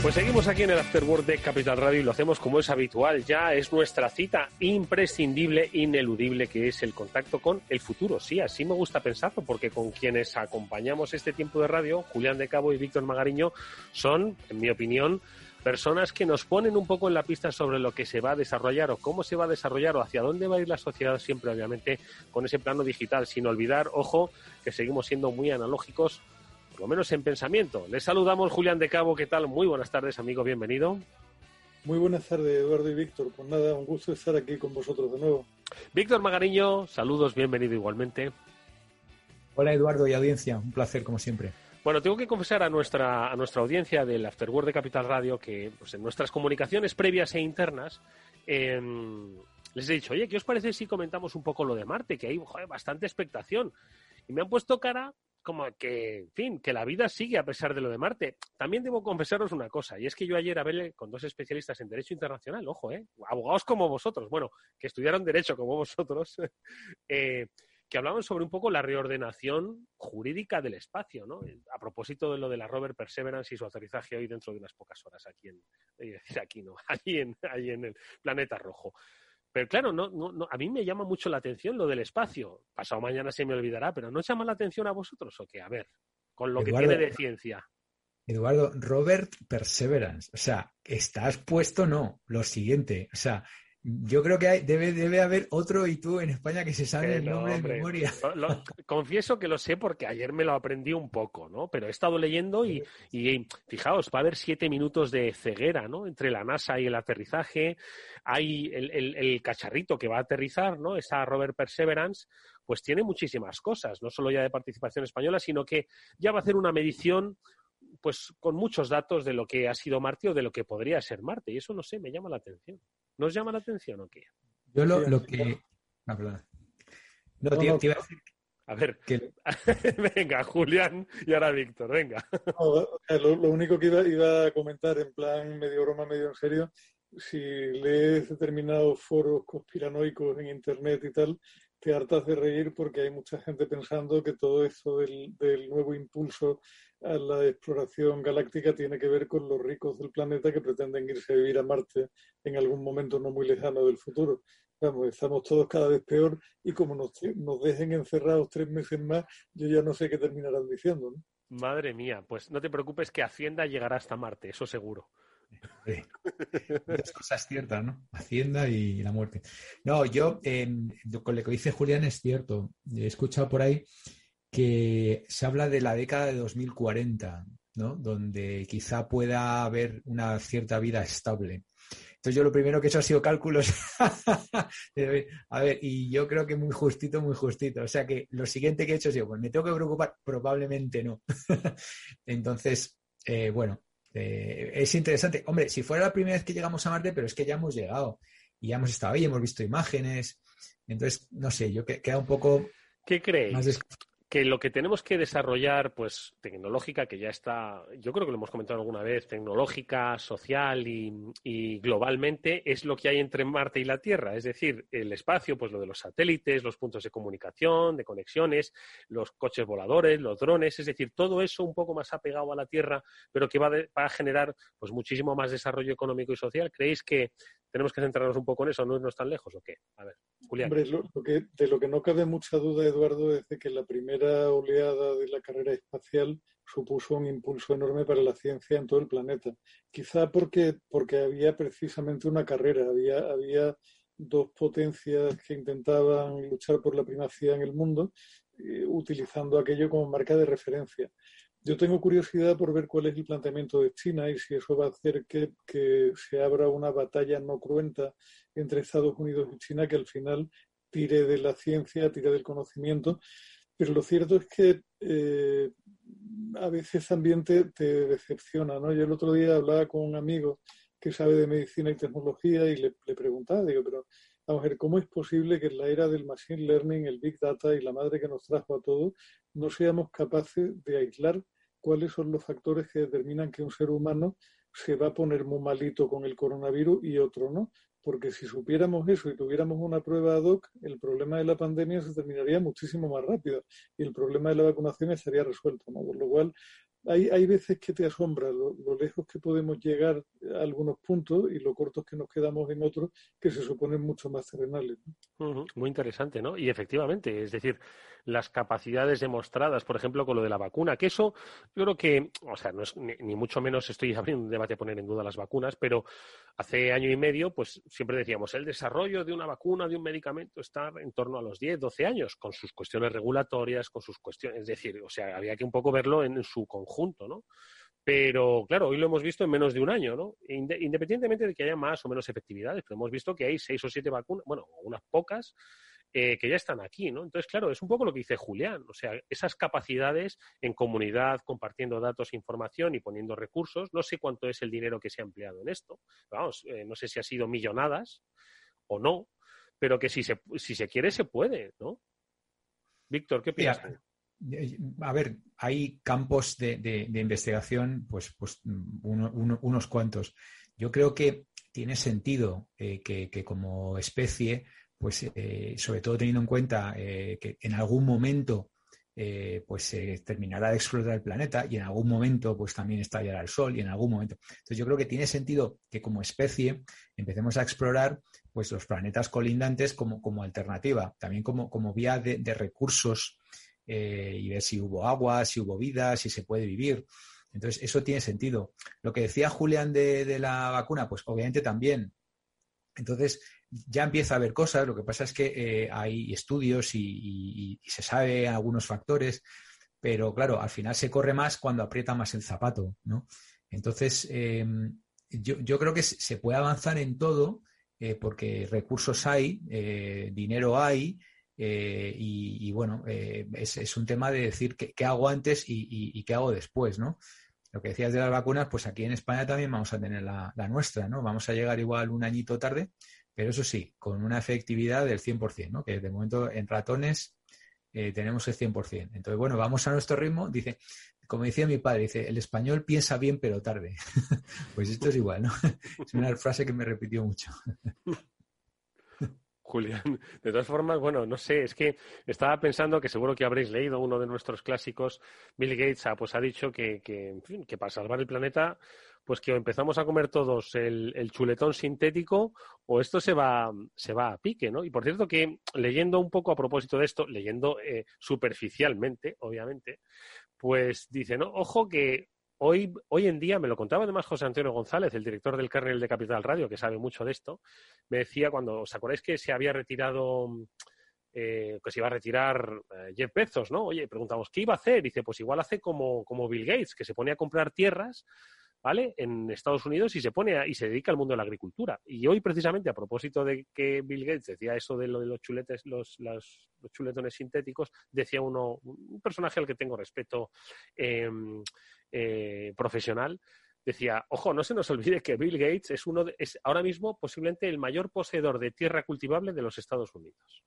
Pues seguimos aquí en el Afterword de Capital Radio y lo hacemos como es habitual. Ya es nuestra cita imprescindible, ineludible, que es el contacto con el futuro. Sí, así me gusta pensarlo, porque con quienes acompañamos este tiempo de radio, Julián de Cabo y Víctor Magariño, son, en mi opinión, personas que nos ponen un poco en la pista sobre lo que se va a desarrollar o cómo se va a desarrollar o hacia dónde va a ir la sociedad, siempre obviamente con ese plano digital, sin olvidar, ojo, que seguimos siendo muy analógicos por lo menos en pensamiento. Les saludamos, Julián de Cabo, ¿qué tal? Muy buenas tardes, amigo, bienvenido. Muy buenas tardes, Eduardo y Víctor. Pues nada, un gusto estar aquí con vosotros de nuevo. Víctor Magariño, saludos, bienvenido igualmente. Hola, Eduardo y audiencia, un placer como siempre. Bueno, tengo que confesar a nuestra, a nuestra audiencia del Afterword de Capital Radio que pues, en nuestras comunicaciones previas e internas em, les he dicho, oye, ¿qué os parece si comentamos un poco lo de Marte? Que hay bastante expectación. Y me han puesto cara como que, en fin, que la vida sigue a pesar de lo de Marte. También debo confesaros una cosa, y es que yo ayer hablé con dos especialistas en Derecho Internacional, ojo, ¿eh? abogados como vosotros, bueno, que estudiaron Derecho como vosotros, eh, que hablaban sobre un poco la reordenación jurídica del espacio, ¿no? A propósito de lo de la rover Perseverance y su aterrizaje hoy dentro de unas pocas horas aquí en, decir aquí no, allí en, allí en el planeta rojo. Pero claro, no, no, a mí me llama mucho la atención lo del espacio. Pasado mañana se me olvidará, pero ¿no llama la atención a vosotros o qué? A ver, con lo que tiene de ciencia. Eduardo, Robert Perseverance. O sea, ¿estás puesto? No. Lo siguiente. O sea, yo creo que hay, debe, debe haber otro y tú en España que se sabe el nombre de memoria. confieso que lo sé porque ayer me lo aprendí un poco, ¿no? Pero he estado leyendo y, y, fijaos, va a haber siete minutos de ceguera, ¿no? Entre la NASA y el aterrizaje. Hay el, el, el cacharrito que va a aterrizar, ¿no? Esa Robert Perseverance, pues tiene muchísimas cosas, no solo ya de participación española, sino que ya va a hacer una medición pues con muchos datos de lo que ha sido Marte o de lo que podría ser Marte. Y eso no sé, me llama la atención. ¿Nos llama la atención o qué? Yo lo, que. No, perdón. No, tío, a decir. A ver, venga, Julián y ahora Víctor, venga. lo, único que iba, iba, a comentar en plan medio broma, medio en serio, si lees determinados foros conspiranoicos en Internet y tal, te hartas de reír porque hay mucha gente pensando que todo esto del, nuevo impulso a la exploración galáctica tiene que ver con los ricos del planeta que pretenden irse a vivir a Marte en algún momento no muy lejano del futuro. Vamos, estamos todos cada vez peor y como nos, nos dejen encerrados tres meses más, yo ya no sé qué terminarán diciendo. Madre mía, pues no te preocupes que Hacienda llegará hasta Marte, eso seguro. Sí. Dos cosas ciertas, ¿no? Hacienda y la muerte. No, yo, con lo que dice Julián es cierto. He escuchado por ahí que se habla de la década de 2040, ¿no? Donde quizá pueda haber una cierta vida estable. Entonces yo lo primero que he hecho ha sido cálculos. a ver, y yo creo que muy justito, muy justito. O sea que lo siguiente que he hecho es, digo, pues me tengo que preocupar, probablemente no. Entonces, eh, bueno, eh, es interesante. Hombre, si fuera la primera vez que llegamos a Marte, pero es que ya hemos llegado y ya hemos estado ahí, hemos visto imágenes. Entonces, no sé, yo que, queda un poco ¿Qué creéis? Que lo que tenemos que desarrollar, pues tecnológica, que ya está, yo creo que lo hemos comentado alguna vez, tecnológica, social y, globalmente, es lo que hay entre Marte y la Tierra. Es decir, el espacio, pues lo de los satélites, los puntos de comunicación, de conexiones, los coches voladores, los drones, es decir, todo eso un poco más apegado a la Tierra, pero que va, a generar pues muchísimo más desarrollo económico y social. ¿Creéis que tenemos que centrarnos un poco en eso, no irnos tan lejos o qué? A ver, Julián. Hombre, que, de lo que no cabe mucha duda, Eduardo, es de que la primera oleada de la carrera espacial supuso un impulso enorme para la ciencia en todo el planeta. Quizá porque, porque había precisamente una carrera, había, había dos potencias que intentaban luchar por la primacía en el mundo, eh, utilizando aquello como marca de referencia. Yo tengo curiosidad por ver cuál es el planteamiento de China y si eso va a hacer que, se abra una batalla no cruenta entre Estados Unidos y China que al final tire de la ciencia, tire del conocimiento. Pero lo cierto es que eh, a veces también te, decepciona. ¿no? Yo el otro día hablaba con un amigo que sabe de medicina y tecnología y le, preguntaba, digo, pero vamos a ver, ¿cómo es posible que en la era del machine learning, el big data y la madre que nos trajo a todo, no seamos capaces de aislar cuáles son los factores que determinan que un ser humano se va a poner muy malito con el coronavirus y otro no? Porque si supiéramos eso y tuviéramos una prueba ad hoc, el problema de la pandemia se terminaría muchísimo más rápido y el problema de la vacunación estaría resuelto. ¿no? Por lo cual, hay, hay veces que te asombra lo, lejos que podemos llegar a algunos puntos y lo cortos que nos quedamos en otros que se suponen mucho más terrenales. Muy interesante, ¿no? Y efectivamente, es decir, las capacidades demostradas, por ejemplo, con lo de la vacuna, que eso yo creo que, o sea, no es, ni, mucho menos estoy abriendo un debate a poner en duda las vacunas, pero hace año y medio, pues siempre decíamos, el desarrollo de una vacuna, de un medicamento, está en torno a los 10, 12 años, con sus cuestiones regulatorias, con sus cuestiones, es decir, o sea, había que un poco verlo en su conjunto, ¿no? Pero claro, hoy lo hemos visto en menos de un año, ¿no? Independientemente de que haya más o menos efectividades, pero hemos visto que hay seis o siete vacunas, bueno, unas pocas, eh, que ya están aquí, ¿no? Entonces, claro, es un poco lo que dice Julián, o sea, esas capacidades en comunidad, compartiendo datos, información y poniendo recursos, no sé cuánto es el dinero que se ha empleado en esto, vamos, eh, no sé si ha sido millonadas o no, pero que si se, si se quiere se puede, ¿no? Víctor, ¿qué piensas? Eh, a ver, hay campos de, investigación, pues, pues unos cuantos. Yo creo que tiene sentido eh, que, como especie, pues eh, sobre todo teniendo en cuenta que en algún momento pues se terminará de explotar el planeta y en algún momento pues también estallará el sol y en algún momento. Entonces yo creo que tiene sentido que como especie empecemos a explorar pues los planetas colindantes como, como alternativa, también como, como vía de, de recursos eh, y ver si hubo agua, si hubo vida, si se puede vivir. Entonces, eso tiene sentido. Lo que decía Julián de, la vacuna, pues obviamente también. Entonces, ya empieza a haber cosas. Lo que pasa es que eh, hay estudios y, se sabe algunos factores, pero claro, al final se corre más cuando aprieta más el zapato, ¿no? Entonces, em, yo, creo que se puede avanzar en todo eh, porque recursos hay, dinero hay, eh, y, bueno, eh, es, un tema de decir qué, hago antes y, qué hago después, ¿no? Lo que decías de las vacunas, pues aquí en España también vamos a tener la, nuestra, ¿no? Vamos a llegar igual un añito tarde, pero eso sí, con una efectividad del 100%, ¿no? Que de momento en ratones eh, tenemos el 100%. Entonces, bueno, vamos a nuestro ritmo. Dice, como decía mi padre, dice, el español piensa bien pero tarde. pues esto es igual, ¿no? es una frase que me repitió mucho. Julián. De todas formas, bueno, no sé, es que estaba pensando que seguro que habréis leído uno de nuestros clásicos, Bill Gates ha, pues ha dicho que, que, en fin, que para salvar el planeta, pues que empezamos a comer todos el, chuletón sintético o esto se va, se va a pique, ¿no? Y por cierto que leyendo un poco a propósito de esto, leyendo eh, superficialmente, obviamente, pues dice, ¿no? Ojo que Hoy, hoy en día, me lo contaba además José Antonio González, el director del kernel de Capital Radio, que sabe mucho de esto, me decía cuando, ¿os acordáis que se había retirado, eh, que se iba a retirar eh, Jeff Bezos, ¿no? Oye, preguntamos, ¿qué iba a hacer? Dice, pues igual hace como, como Bill Gates, que se pone a comprar tierras ¿vale? En Estados Unidos y se pone y se dedica al mundo de la agricultura. Y hoy, precisamente, a propósito de que Bill Gates decía eso de lo de los chuletes, los, los, chuletones sintéticos, decía uno, un personaje al que tengo respeto em, eh, profesional, decía, ojo, no se nos olvide que Bill Gates es uno es ahora mismo posiblemente el mayor poseedor de tierra cultivable de los Estados Unidos.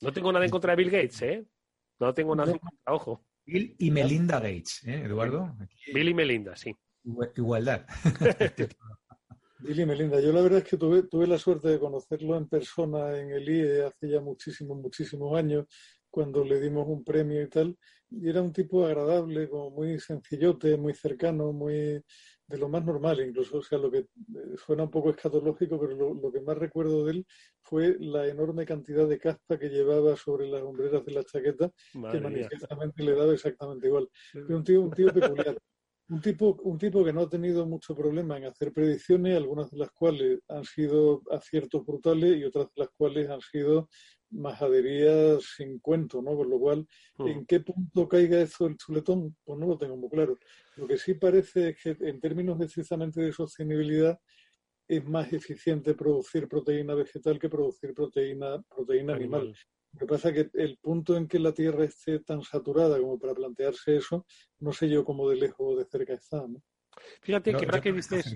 No tengo nada en contra de Bill Gates, ¿eh? No tengo nada en contra, ojo. Bill y Melinda Gates, ¿eh, Eduardo? Bill y Melinda, sí. Igualdad. Y Melinda, yo la verdad es que tuve, tuve la suerte de conocerlo en persona en el IE hace ya muchísimos, muchísimos años, cuando le dimos un premio y tal, y era un tipo agradable, como muy sencillote, muy cercano, muy de lo más normal incluso, o sea, lo que eh, suena un poco escatológico, pero lo, que más recuerdo de él fue la enorme cantidad de caspa que llevaba sobre las hombreras de la chaqueta, que manifiestamente le daba exactamente igual. un tío, un tío peculiar. Un tipo, un tipo que no ha tenido mucho problema en hacer predicciones, algunas de las cuales han sido aciertos brutales y otras de las cuales han sido majaderías sin cuento, ¿no? Con lo cual, hmm. ¿en qué punto caiga eso el chuletón? Pues no lo tengo muy claro. Lo que sí parece es que en términos precisamente de sostenibilidad es más eficiente producir proteína vegetal que producir proteína, proteína animal. Lo que pasa es que el punto en que la Tierra esté tan saturada como para plantearse eso, no sé yo cómo de lejos o de cerca está. ¿no? Fíjate que ahora que dices,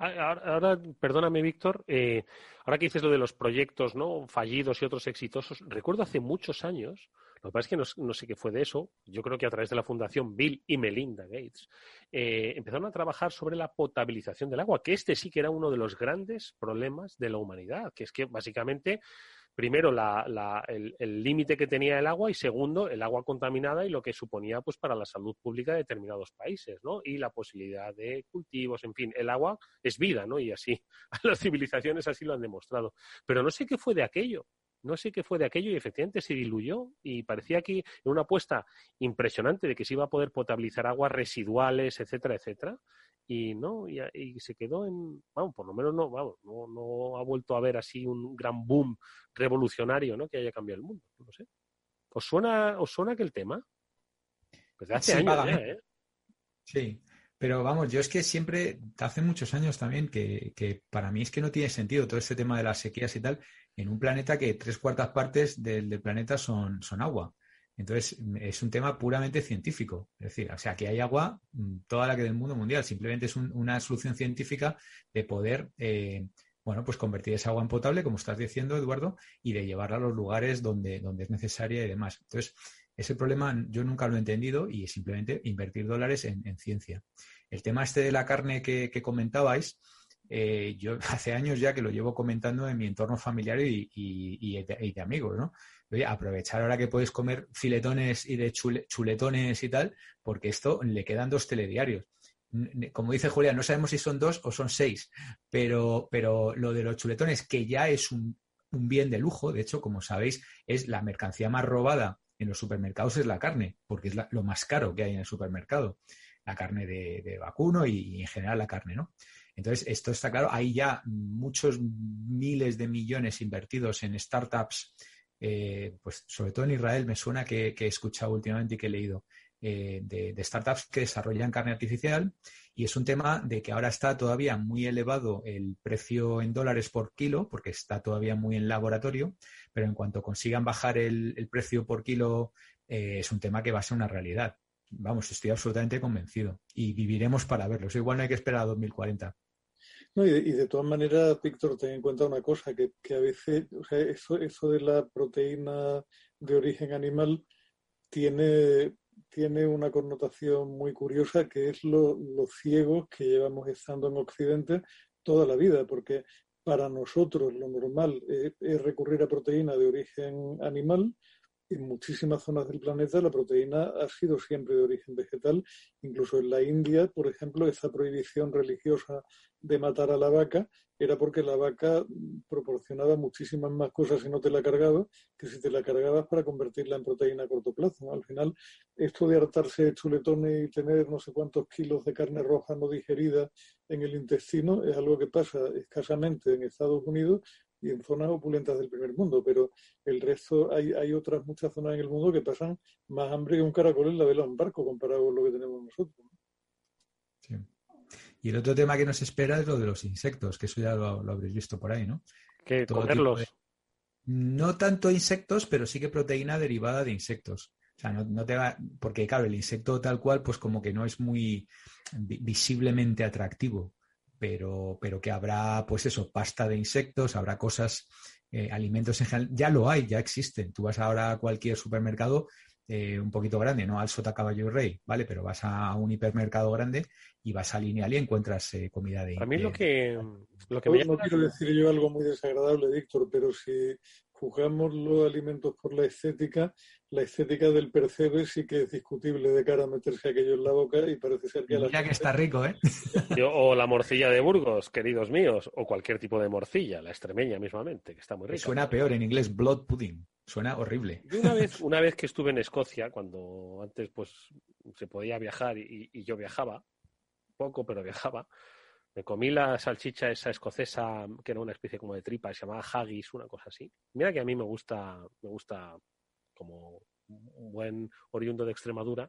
Ahora, perdóname, Víctor, eh, ahora que dices lo de los proyectos ¿no? fallidos y otros exitosos, recuerdo hace muchos años, lo que pasa es que no, sé qué fue de eso, yo creo que a través de la Fundación Bill y Melinda Gates, eh, empezaron a trabajar sobre la potabilización del agua, que este sí que era uno de los grandes problemas de la humanidad, que es que básicamente primero el límite que tenía el agua y segundo el agua contaminada y lo que suponía pues para la salud pública de determinados países, ¿no? Y la posibilidad de cultivos, en fin, el agua es vida, ¿no? Y así las civilizaciones así lo han demostrado. Pero no sé qué fue de aquello. No sé qué fue de aquello y efectivamente se diluyó y parecía aquí una apuesta impresionante de que se iba a poder potabilizar aguas residuales, etcétera, etcétera y no y, se quedó en vamos por lo menos no vamos no, no ha vuelto a haber así un gran boom revolucionario no que haya cambiado el mundo no sé. Os suena os suena aquel tema pues hace sí, años ¿eh? sí pero vamos yo es que siempre hace muchos años también que, que para mí es que no tiene sentido todo este tema de las sequías y tal en un planeta que tres cuartas partes del, del planeta son, son agua entonces, es un tema puramente científico. Es decir, o sea, que hay agua mm, toda la que del mundo mundial. Simplemente es una solución científica de poder, eh, bueno, pues convertir esa agua en potable, como estás diciendo, Eduardo, y de llevarla a los lugares donde, donde es necesaria y demás. Entonces, ese problema yo nunca lo he entendido y es simplemente invertir dólares en, ciencia. El tema este de la carne que, comentabais, eh, yo hace años ya que lo llevo comentando en mi entorno familiar y, y de amigos, ¿no? Oye, aprovechar ahora que puedes comer filetones y de chuletones y tal, porque esto le quedan dos telediarios. Como dice Julia, no sabemos si son dos o son seis, pero, pero lo de los chuletones, que ya es un, bien de lujo, de hecho, como sabéis, es la mercancía más robada en los supermercados es la carne, porque es lo más caro que hay en el supermercado, la carne de, vacuno y, y, en general la carne, ¿no? Entonces, esto está claro, hay ya muchos miles de millones invertidos en startups eh, pues sobre todo en Israel me suena que, he escuchado últimamente y que he leído eh, de, startups que desarrollan carne artificial y es un tema de que ahora está todavía muy elevado el precio en dólares por kilo porque está todavía muy en laboratorio, pero en cuanto consigan bajar el, precio por kilo eh, es un tema que va a ser una realidad. Vamos, estoy absolutamente convencido y viviremos para verlo. igual no hay que esperar a 2040 y, de, todas maneras, Víctor, ten en cuenta una cosa, que, a veces, o sea, eso, eso de la proteína de origen animal tiene, tiene una connotación muy curiosa, que es lo, los ciegos que llevamos estando en Occidente toda la vida, porque para nosotros lo normal es recurrir a proteína de origen animal, en muchísimas zonas del planeta la proteína ha sido siempre de origen vegetal. Incluso en la India, por ejemplo, esa prohibición religiosa de matar a la vaca era porque la vaca proporcionaba muchísimas más cosas si no te la cargabas que si te la cargabas para convertirla en proteína a corto plazo. Al final, esto de hartarse de chuletones y tener no sé cuántos kilos de carne roja no digerida en el intestino es algo que pasa escasamente en Estados Unidos y en zonas opulentas del primer mundo, pero el resto hay, hay otras muchas zonas en el mundo que pasan más hambre que un caracol en la vela de un barco comparado con lo que tenemos nosotros. Sí. Y el otro tema que nos espera es lo de los insectos, que eso ya lo, habréis visto por ahí, ¿no? Que comerlos. No tanto insectos, pero sí que proteína derivada de insectos. O sea, no, no, te va, porque claro, el insecto tal cual, pues como que no es muy visiblemente atractivo pero, pero que habrá, pues eso, pasta de insectos, habrá cosas, eh, alimentos en general. Ya lo hay, ya existen. Tú vas ahora a cualquier supermercado eh, un poquito grande, no al Sota Caballo y Rey, ¿vale? Pero vas a un hipermercado grande y vas a Lineal y encuentras eh, comida de... A mí lo que, lo que no, me no quiero decir yo algo muy desagradable, Víctor, pero si juzgamos los alimentos por la estética, la estética del percebe sí que es discutible de cara a meterse aquello en la boca y parece ser que la que está rico, ¿eh? O la morcilla de Burgos, queridos míos, o cualquier tipo de morcilla, la extremeña mismamente, que está muy rica. Suena peor en inglés, blood pudding. Suena horrible. Una vez, una vez que estuve en Escocia, cuando antes pues se podía viajar y, y yo viajaba, poco, pero viajaba, me comí la salchicha esa escocesa, que era una especie como de tripa, se llamaba haggis, una cosa así. Mira que a mí me gusta, me gusta como un buen oriundo de Extremadura,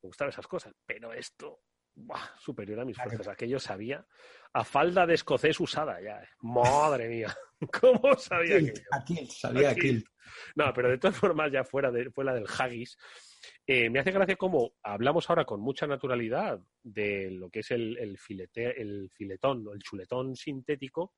me gustan esas cosas, pero esto, ¡buah! superior a mis fuerzas. Aquello sabía a falda de escocés usada ya. ¿eh? Madre mía, ¿cómo sabía aquello? aquí, sabía aquí. No, pero de todas formas, ya fuera, de, fuera del haggis, eh, me hace gracia cómo hablamos ahora con mucha naturalidad de lo que es el, el, filete, el filetón o el chuletón sintético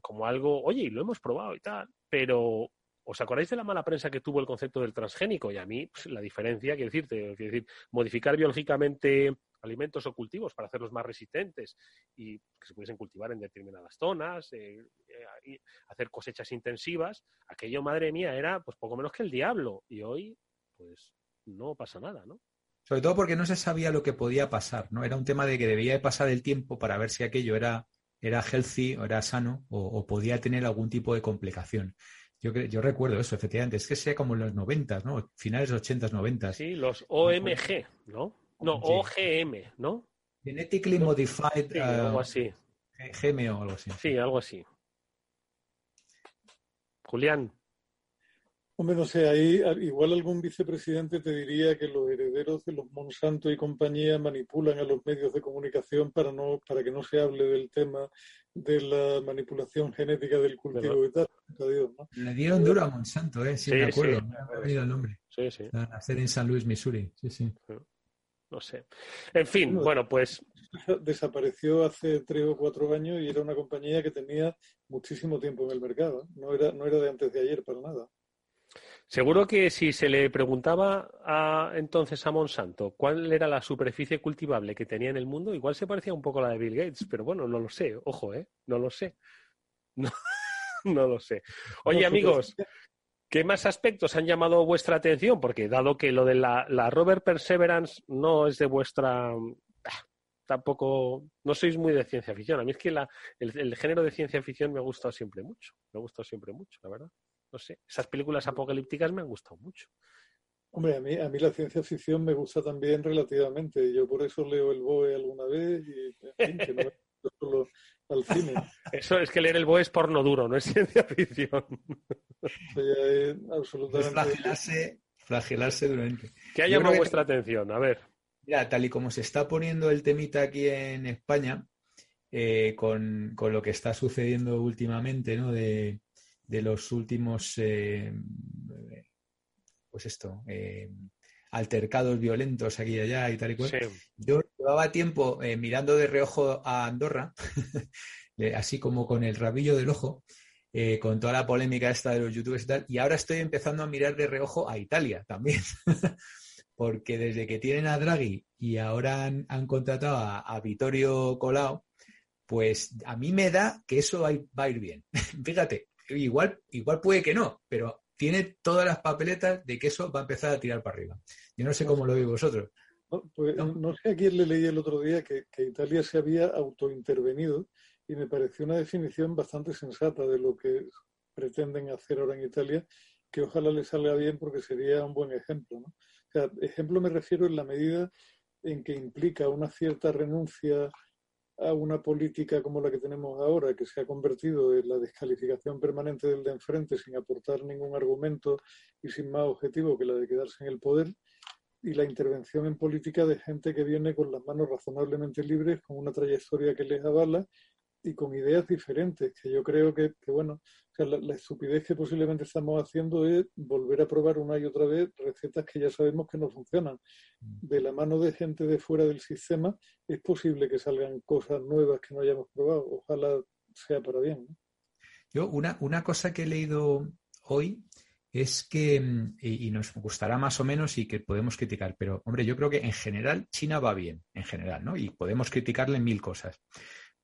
como algo, oye, y lo hemos probado y tal, pero ¿os acordáis de la mala prensa que tuvo el concepto del transgénico? Y a mí pues, la diferencia, quiero decirte, quiero decir, modificar biológicamente alimentos o cultivos para hacerlos más resistentes y que se pudiesen cultivar en determinadas zonas, eh, eh, hacer cosechas intensivas, aquello, madre mía, era pues poco menos que el diablo. Y hoy, pues no pasa nada, ¿no? Sobre todo porque no se sabía lo que podía pasar, ¿no? Era un tema de que debía de pasar el tiempo para ver si aquello era, era healthy o era sano o, o podía tener algún tipo de complicación. Yo, yo recuerdo eso, efectivamente. Es que sea como en los 90, ¿no? Finales 80, 90. Sí, los OMG, ¿no? No. OGM, ¿no? Genetically Modified Sí, uh, algo así. GMO o algo así. Sí, algo así. Julián, Hombre, no sé, ahí a- igual algún vicepresidente te diría que los herederos de los Monsanto y compañía manipulan a los medios de comunicación para no para que no se hable del tema de la manipulación genética del cultivo y tal. Adiós, ¿no? Le dieron duro a Monsanto, ¿eh? Sí, Sí, me acuerdo. sí, me ha venido el nombre. sí, sí, A hacer en San Luis, Missouri. Sí, sí. no sé. En fin, Bueno, bueno, pues Desapareció hace tres o cuatro años y era una compañía que tenía muchísimo tiempo en el mercado. No era, no era de antes de ayer para nada. Seguro que si se le preguntaba a, entonces a Monsanto cuál era la superficie cultivable que tenía en el mundo, igual se parecía un poco a la de Bill Gates, pero bueno, no lo sé, ojo, ¿eh? No lo sé. No, no lo sé. Oye, amigos, ¿Qué más aspectos han llamado vuestra atención? Porque dado que lo de la, la Rover Perseverance no es de vuestra... ah, Tampoco... No sois muy de ciencia ficción. A mí es que la, el, el género de ciencia ficción me ha gustado siempre mucho. Me ha gustado siempre mucho, la verdad. No sé. Esas películas apocalípticas me han gustado mucho. Hombre, a mí, a mí la ciencia ficción me gusta también relativamente. Yo por eso leo el BOE alguna vez y en fin, que no me solo al cine. Eso es que leer el BOE es porno duro, no es ciencia ficción. Es absolutamente... flagelarse, flagelarse durante. ¿Qué ha llamado que- vuestra atención? A ver. Mira, tal y como se está poniendo el temita aquí en España, eh, con, con lo que está sucediendo últimamente, ¿no? De, de los últimos, eh, pues esto, eh, altercados violentos aquí y allá y tal y cual. Sí. Yo llevaba tiempo eh, mirando de reojo a Andorra, así como con el rabillo del ojo, eh, con toda la polémica esta de los youtubers y tal, y ahora estoy empezando a mirar de reojo a Italia también, porque desde que tienen a Draghi y ahora han, han contratado a, a Vittorio Colau, pues a mí me da que eso va a ir bien. Fíjate, igual, igual puede que no, pero tiene todas las papeletas de que eso va a empezar a tirar para arriba. Yo no sé cómo lo veis vosotros. No, pues, no sé a quién le leí el otro día que, que Italia se había autointervenido y me pareció una definición bastante sensata de lo que pretenden hacer ahora en Italia, que ojalá le salga bien porque sería un buen ejemplo. ¿no? O sea, ejemplo me refiero en la medida en que implica una cierta renuncia a una política como la que tenemos ahora, que se ha convertido en la descalificación permanente del de enfrente sin aportar ningún argumento y sin más objetivo que la de quedarse en el poder, y la intervención en política de gente que viene con las manos razonablemente libres, con una trayectoria que les avala y con ideas diferentes, que yo creo que, que bueno, o sea, la, la, estupidez que posiblemente estamos haciendo es volver a probar una y otra vez recetas que ya sabemos que no funcionan. De la mano de gente de fuera del sistema es posible que salgan cosas nuevas que no hayamos probado. Ojalá sea para bien. ¿no? Yo, una, una cosa que he leído hoy es que, mm, y, nos gustará más o menos y que podemos criticar, pero hombre, yo creo que en general China va bien, en general, ¿no? Y podemos criticarle mil cosas.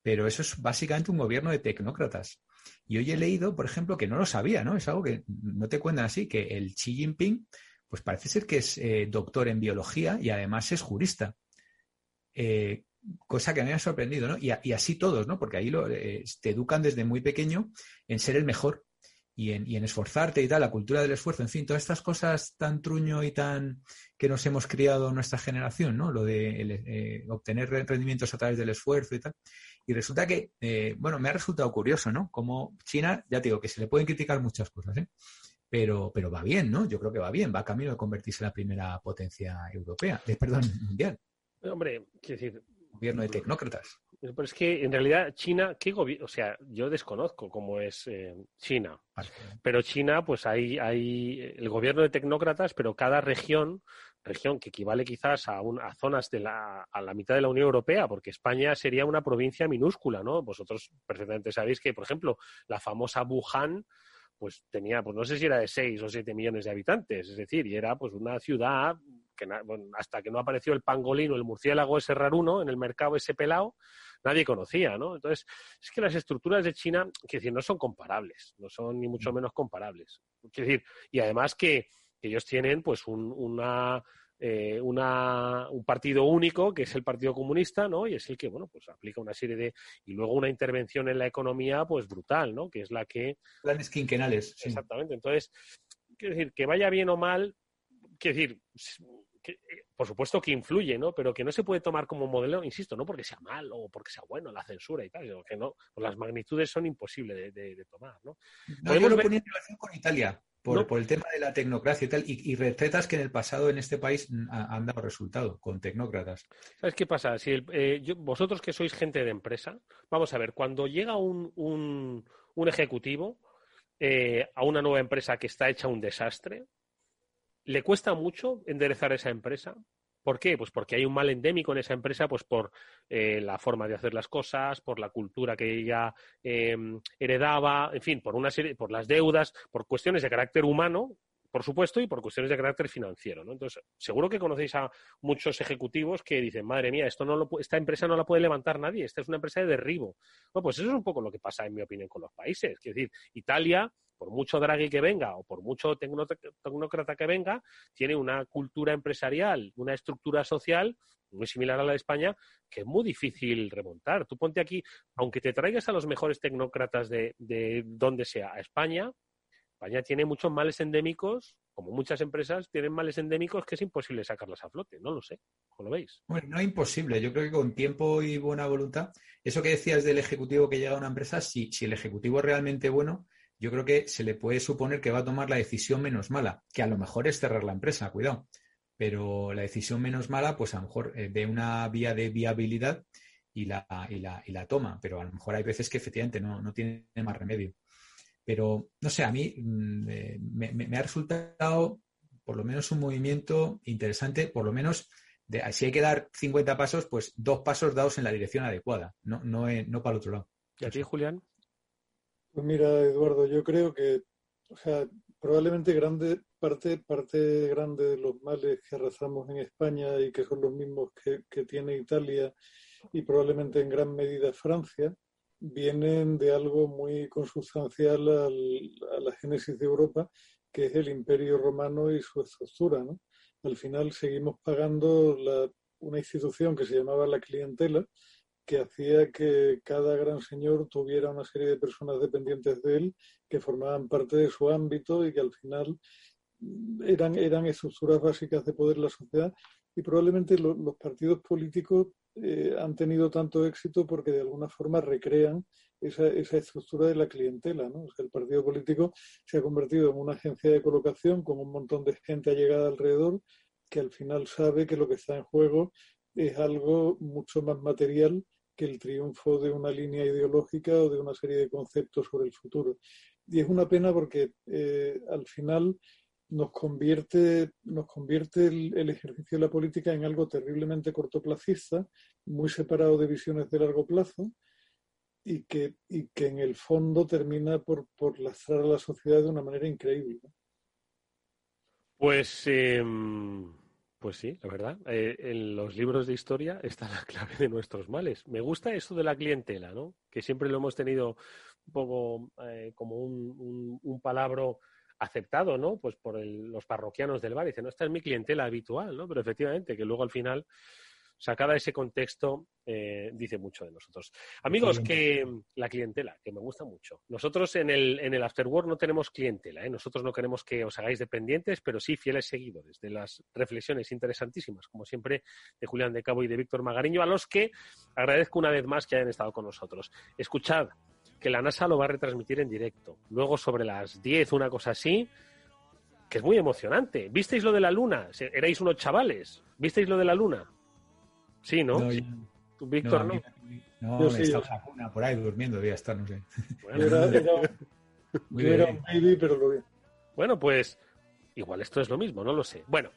Pero eso es básicamente un gobierno de tecnócratas. Y hoy he leído, por ejemplo, que no lo sabía, ¿no? Es algo que no te cuentan así, que el Xi Jinping, pues parece ser que es eh, doctor en biología y además es jurista. Eh, cosa que me ha sorprendido, ¿no? Y, así todos, ¿no? Porque ahí lo, eh, te educan desde muy pequeño en ser el mejor y en, esforzarte y tal, la cultura del esfuerzo, en fin, todas estas cosas tan truño y tan que nos hemos criado nuestra generación, ¿no? Lo de obtener rendimientos a través del esfuerzo y tal. Y resulta que, eh, bueno, me ha resultado curioso, ¿no? Como China, ya te digo, que se le pueden criticar muchas cosas, ¿eh? Pero, pero va bien, ¿no? Yo creo que va bien, va camino de convertirse en la primera potencia europea, eh, perdón, mundial. Hombre, quiero decir... Gobierno de tecnócratas. Pero es que en realidad China, ¿qué gobierno? O sea, yo desconozco cómo es eh, China. Pero China, pues hay, hay el gobierno de tecnócratas, pero cada región, región que equivale quizás a, a zonas de la, a la mitad de la Unión Europea, porque España sería una provincia minúscula, ¿no? Vosotros perfectamente sabéis que, por ejemplo, la famosa Wuhan, pues tenía, pues no sé si era de 6 o 7 millones de habitantes, es decir, y era pues una ciudad que hasta que no apareció el pangolín o el murciélago ese raruno en el mercado ese pelado, nadie conocía, ¿no? Entonces, es que las estructuras de China, quiero decir, no son comparables, no son ni mucho menos comparables. Quiero decir, y además que, ellos tienen pues una, eh, una, un partido único, que es el Partido Comunista, ¿no? Y es el que, bueno, pues aplica una serie de... Y luego una intervención en la economía, pues brutal, ¿no? Que es la que... Planes quinquenales. Exactamente. Entonces, quiero decir, que vaya bien o mal, quiero decir, eh, por supuesto que influye, ¿no? Pero que no se puede tomar como modelo, insisto, no porque sea malo o porque sea bueno la censura y tal, sino que no, pues las magnitudes son imposibles de, tomar, ¿no? no yo lo ponía en relación con Italia, por, por, el tema de la tecnocracia y tal, y, recetas que en el pasado en este país han dado resultado con tecnócratas. ¿Sabes qué pasa? Si eh, vosotros que sois gente de empresa, vamos a ver, cuando llega un, un, un ejecutivo eh, a una nueva empresa que está hecha un desastre, ¿Le cuesta mucho enderezar esa empresa? ¿Por qué? Pues porque hay un mal endémico en esa empresa, pues por eh, la forma de hacer las cosas, por la cultura que ella em, heredaba, en fin, por una serie, por las deudas, por cuestiones de carácter humano, por supuesto, y por cuestiones de carácter financiero. ¿no? Entonces, seguro que conocéis a muchos ejecutivos que dicen, madre mía, esto no lo, esta empresa no la puede levantar nadie, esta es una empresa de derribo. Bueno, pues eso es un poco lo que pasa, en mi opinión, con los países. Es decir, Italia por mucho Draghi que venga o por mucho tecnócrata que venga, tiene una cultura empresarial, una estructura social muy similar a la de España, que es muy difícil remontar. Tú ponte aquí, aunque te traigas a los mejores tecnócratas de, de donde sea, a España, España tiene muchos males endémicos, como muchas empresas tienen males endémicos que es imposible sacarlas a flote, no lo sé, ¿cómo lo veis? Bueno, no es imposible, yo creo que con tiempo y buena voluntad, eso que decías del ejecutivo que llega a una empresa, si, si el ejecutivo es realmente bueno, yo creo que se le puede suponer que va a tomar la decisión menos mala, que a lo mejor es cerrar la empresa, cuidado. Pero la decisión menos mala, pues a lo mejor eh, ve una vía de viabilidad y la, y, la, y la toma, pero a lo mejor hay veces que efectivamente no, no tiene más remedio. Pero, no sé, a mí mm, eh, me, ha resultado por lo menos un movimiento interesante, por lo menos de, si hay que dar 50 pasos, pues dos pasos dados en la dirección adecuada, no, no, no para el otro lado. ¿Y a ti, Julián? Pues mira, Eduardo, yo creo que, o sea, probablemente grande parte, parte grande de los males que arrasamos en España y que son los mismos que, tiene Italia y probablemente en gran medida Francia, vienen de algo muy consustancial a la génesis de Europa, que es el Imperio Romano y su estructura. ¿no? Al final seguimos pagando la, una institución que se llamaba la clientela, que hacía que cada gran señor tuviera una serie de personas dependientes de él que formaban parte de su ámbito y que al final eran, eran estructuras básicas de poder en la sociedad y probablemente los partidos políticos eh, han tenido tanto éxito porque de alguna forma recrean esa, esa estructura de la clientela. ¿no? el partido político se ha convertido en una agencia de colocación con un montón de gente allegada alrededor que al final sabe que lo que está en juego es algo mucho más material que el triunfo de una línea ideológica o de una serie de conceptos sobre el futuro. Y es una pena porque eh, al final nos convierte, nos convierte el, ejercicio de la política en algo terriblemente cortoplacista, muy separado de visiones de largo plazo y que, y que en el fondo termina por, por lastrar a la sociedad de una manera increíble. Pues, em, pues sí, la verdad. Eh, en los libros de historia está la clave de nuestros males. Me gusta eso de la clientela, ¿no? Que siempre lo hemos tenido un poco eh, como un, un, palabra aceptado, ¿no? Pues por los parroquianos del bar. Dicen, no, esta es mi clientela habitual, ¿no? Pero efectivamente, que luego al final sacada ese contexto, eh, dice mucho de nosotros. Amigos, que la clientela, que me gusta mucho. Nosotros en el, en el Afterwork no tenemos clientela, ¿eh? nosotros no queremos que os hagáis dependientes, pero sí fieles seguidores de las reflexiones interesantísimas, como siempre, de Julián de Cabo y de Víctor Magariño, a los que agradezco una vez más que hayan estado con nosotros. Escuchad que la NASA lo va a retransmitir en directo. Luego, sobre las 10, una cosa así, que es muy emocionante. ¿Visteis lo de la luna? Erais unos chavales. ¿Visteis lo de la luna? Sí, ¿no? no Víctor, ¿no? No, no sí, una por ahí durmiendo, ya está, no sé. Bueno, era, un baby, pero lo vi. Bueno, pues igual esto es lo mismo, no lo sé. Bueno,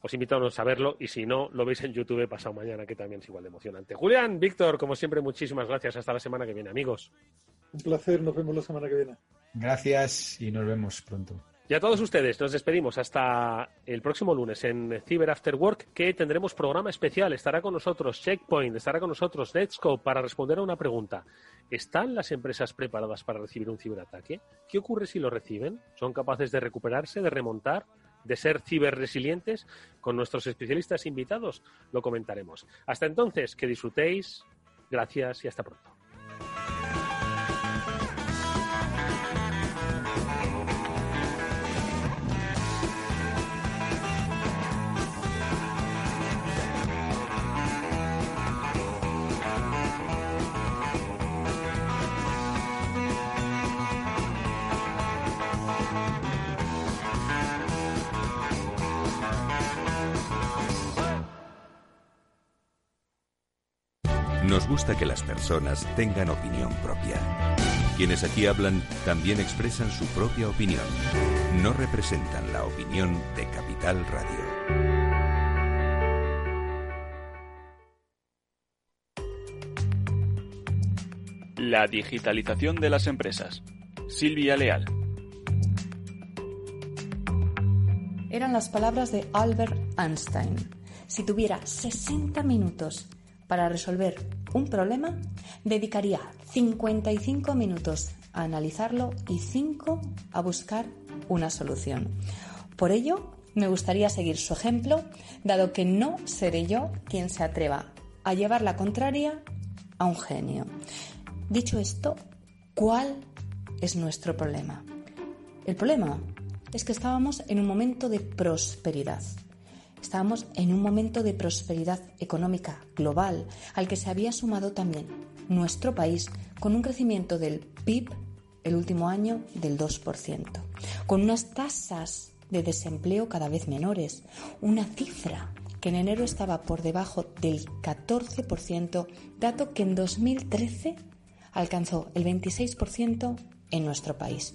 os invitamos a verlo y si no, lo veis en YouTube pasado mañana, que también es igual de emocionante. Julián, Víctor, como siempre, muchísimas gracias. Hasta la semana que viene, amigos. Un placer, nos vemos la semana que viene. Gracias y nos vemos pronto. Y a todos ustedes nos despedimos hasta el próximo lunes en Cyber After Work, que tendremos programa especial. Estará con nosotros Checkpoint, estará con nosotros Netscope para responder a una pregunta. ¿Están las empresas preparadas para recibir un ciberataque? ¿Qué ocurre si lo reciben? ¿Son capaces de recuperarse, de remontar? de ser ciberresilientes con nuestros especialistas invitados, lo comentaremos. Hasta entonces, que disfrutéis, gracias y hasta pronto. Nos gusta que las personas tengan opinión propia. Quienes aquí hablan también expresan su propia opinión. No representan la opinión de Capital Radio. La digitalización de las empresas. Silvia Leal. Eran las palabras de Albert Einstein. Si tuviera 60 minutos para resolver un problema, dedicaría 55 minutos a analizarlo y 5 a buscar una solución. Por ello, me gustaría seguir su ejemplo, dado que no seré yo quien se atreva a llevar la contraria a un genio. Dicho esto, ¿cuál es nuestro problema? El problema es que estábamos en un momento de prosperidad. Estábamos en un momento de prosperidad económica global al que se había sumado también nuestro país con un crecimiento del PIB el último año del 2%, con unas tasas de desempleo cada vez menores, una cifra que en enero estaba por debajo del 14%, dato que en 2013 alcanzó el 26% en nuestro país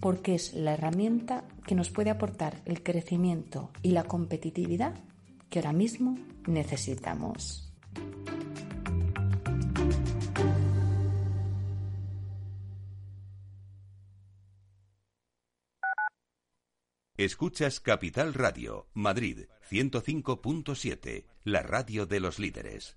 porque es la herramienta que nos puede aportar el crecimiento y la competitividad que ahora mismo necesitamos. Escuchas Capital Radio, Madrid 105.7, la radio de los líderes.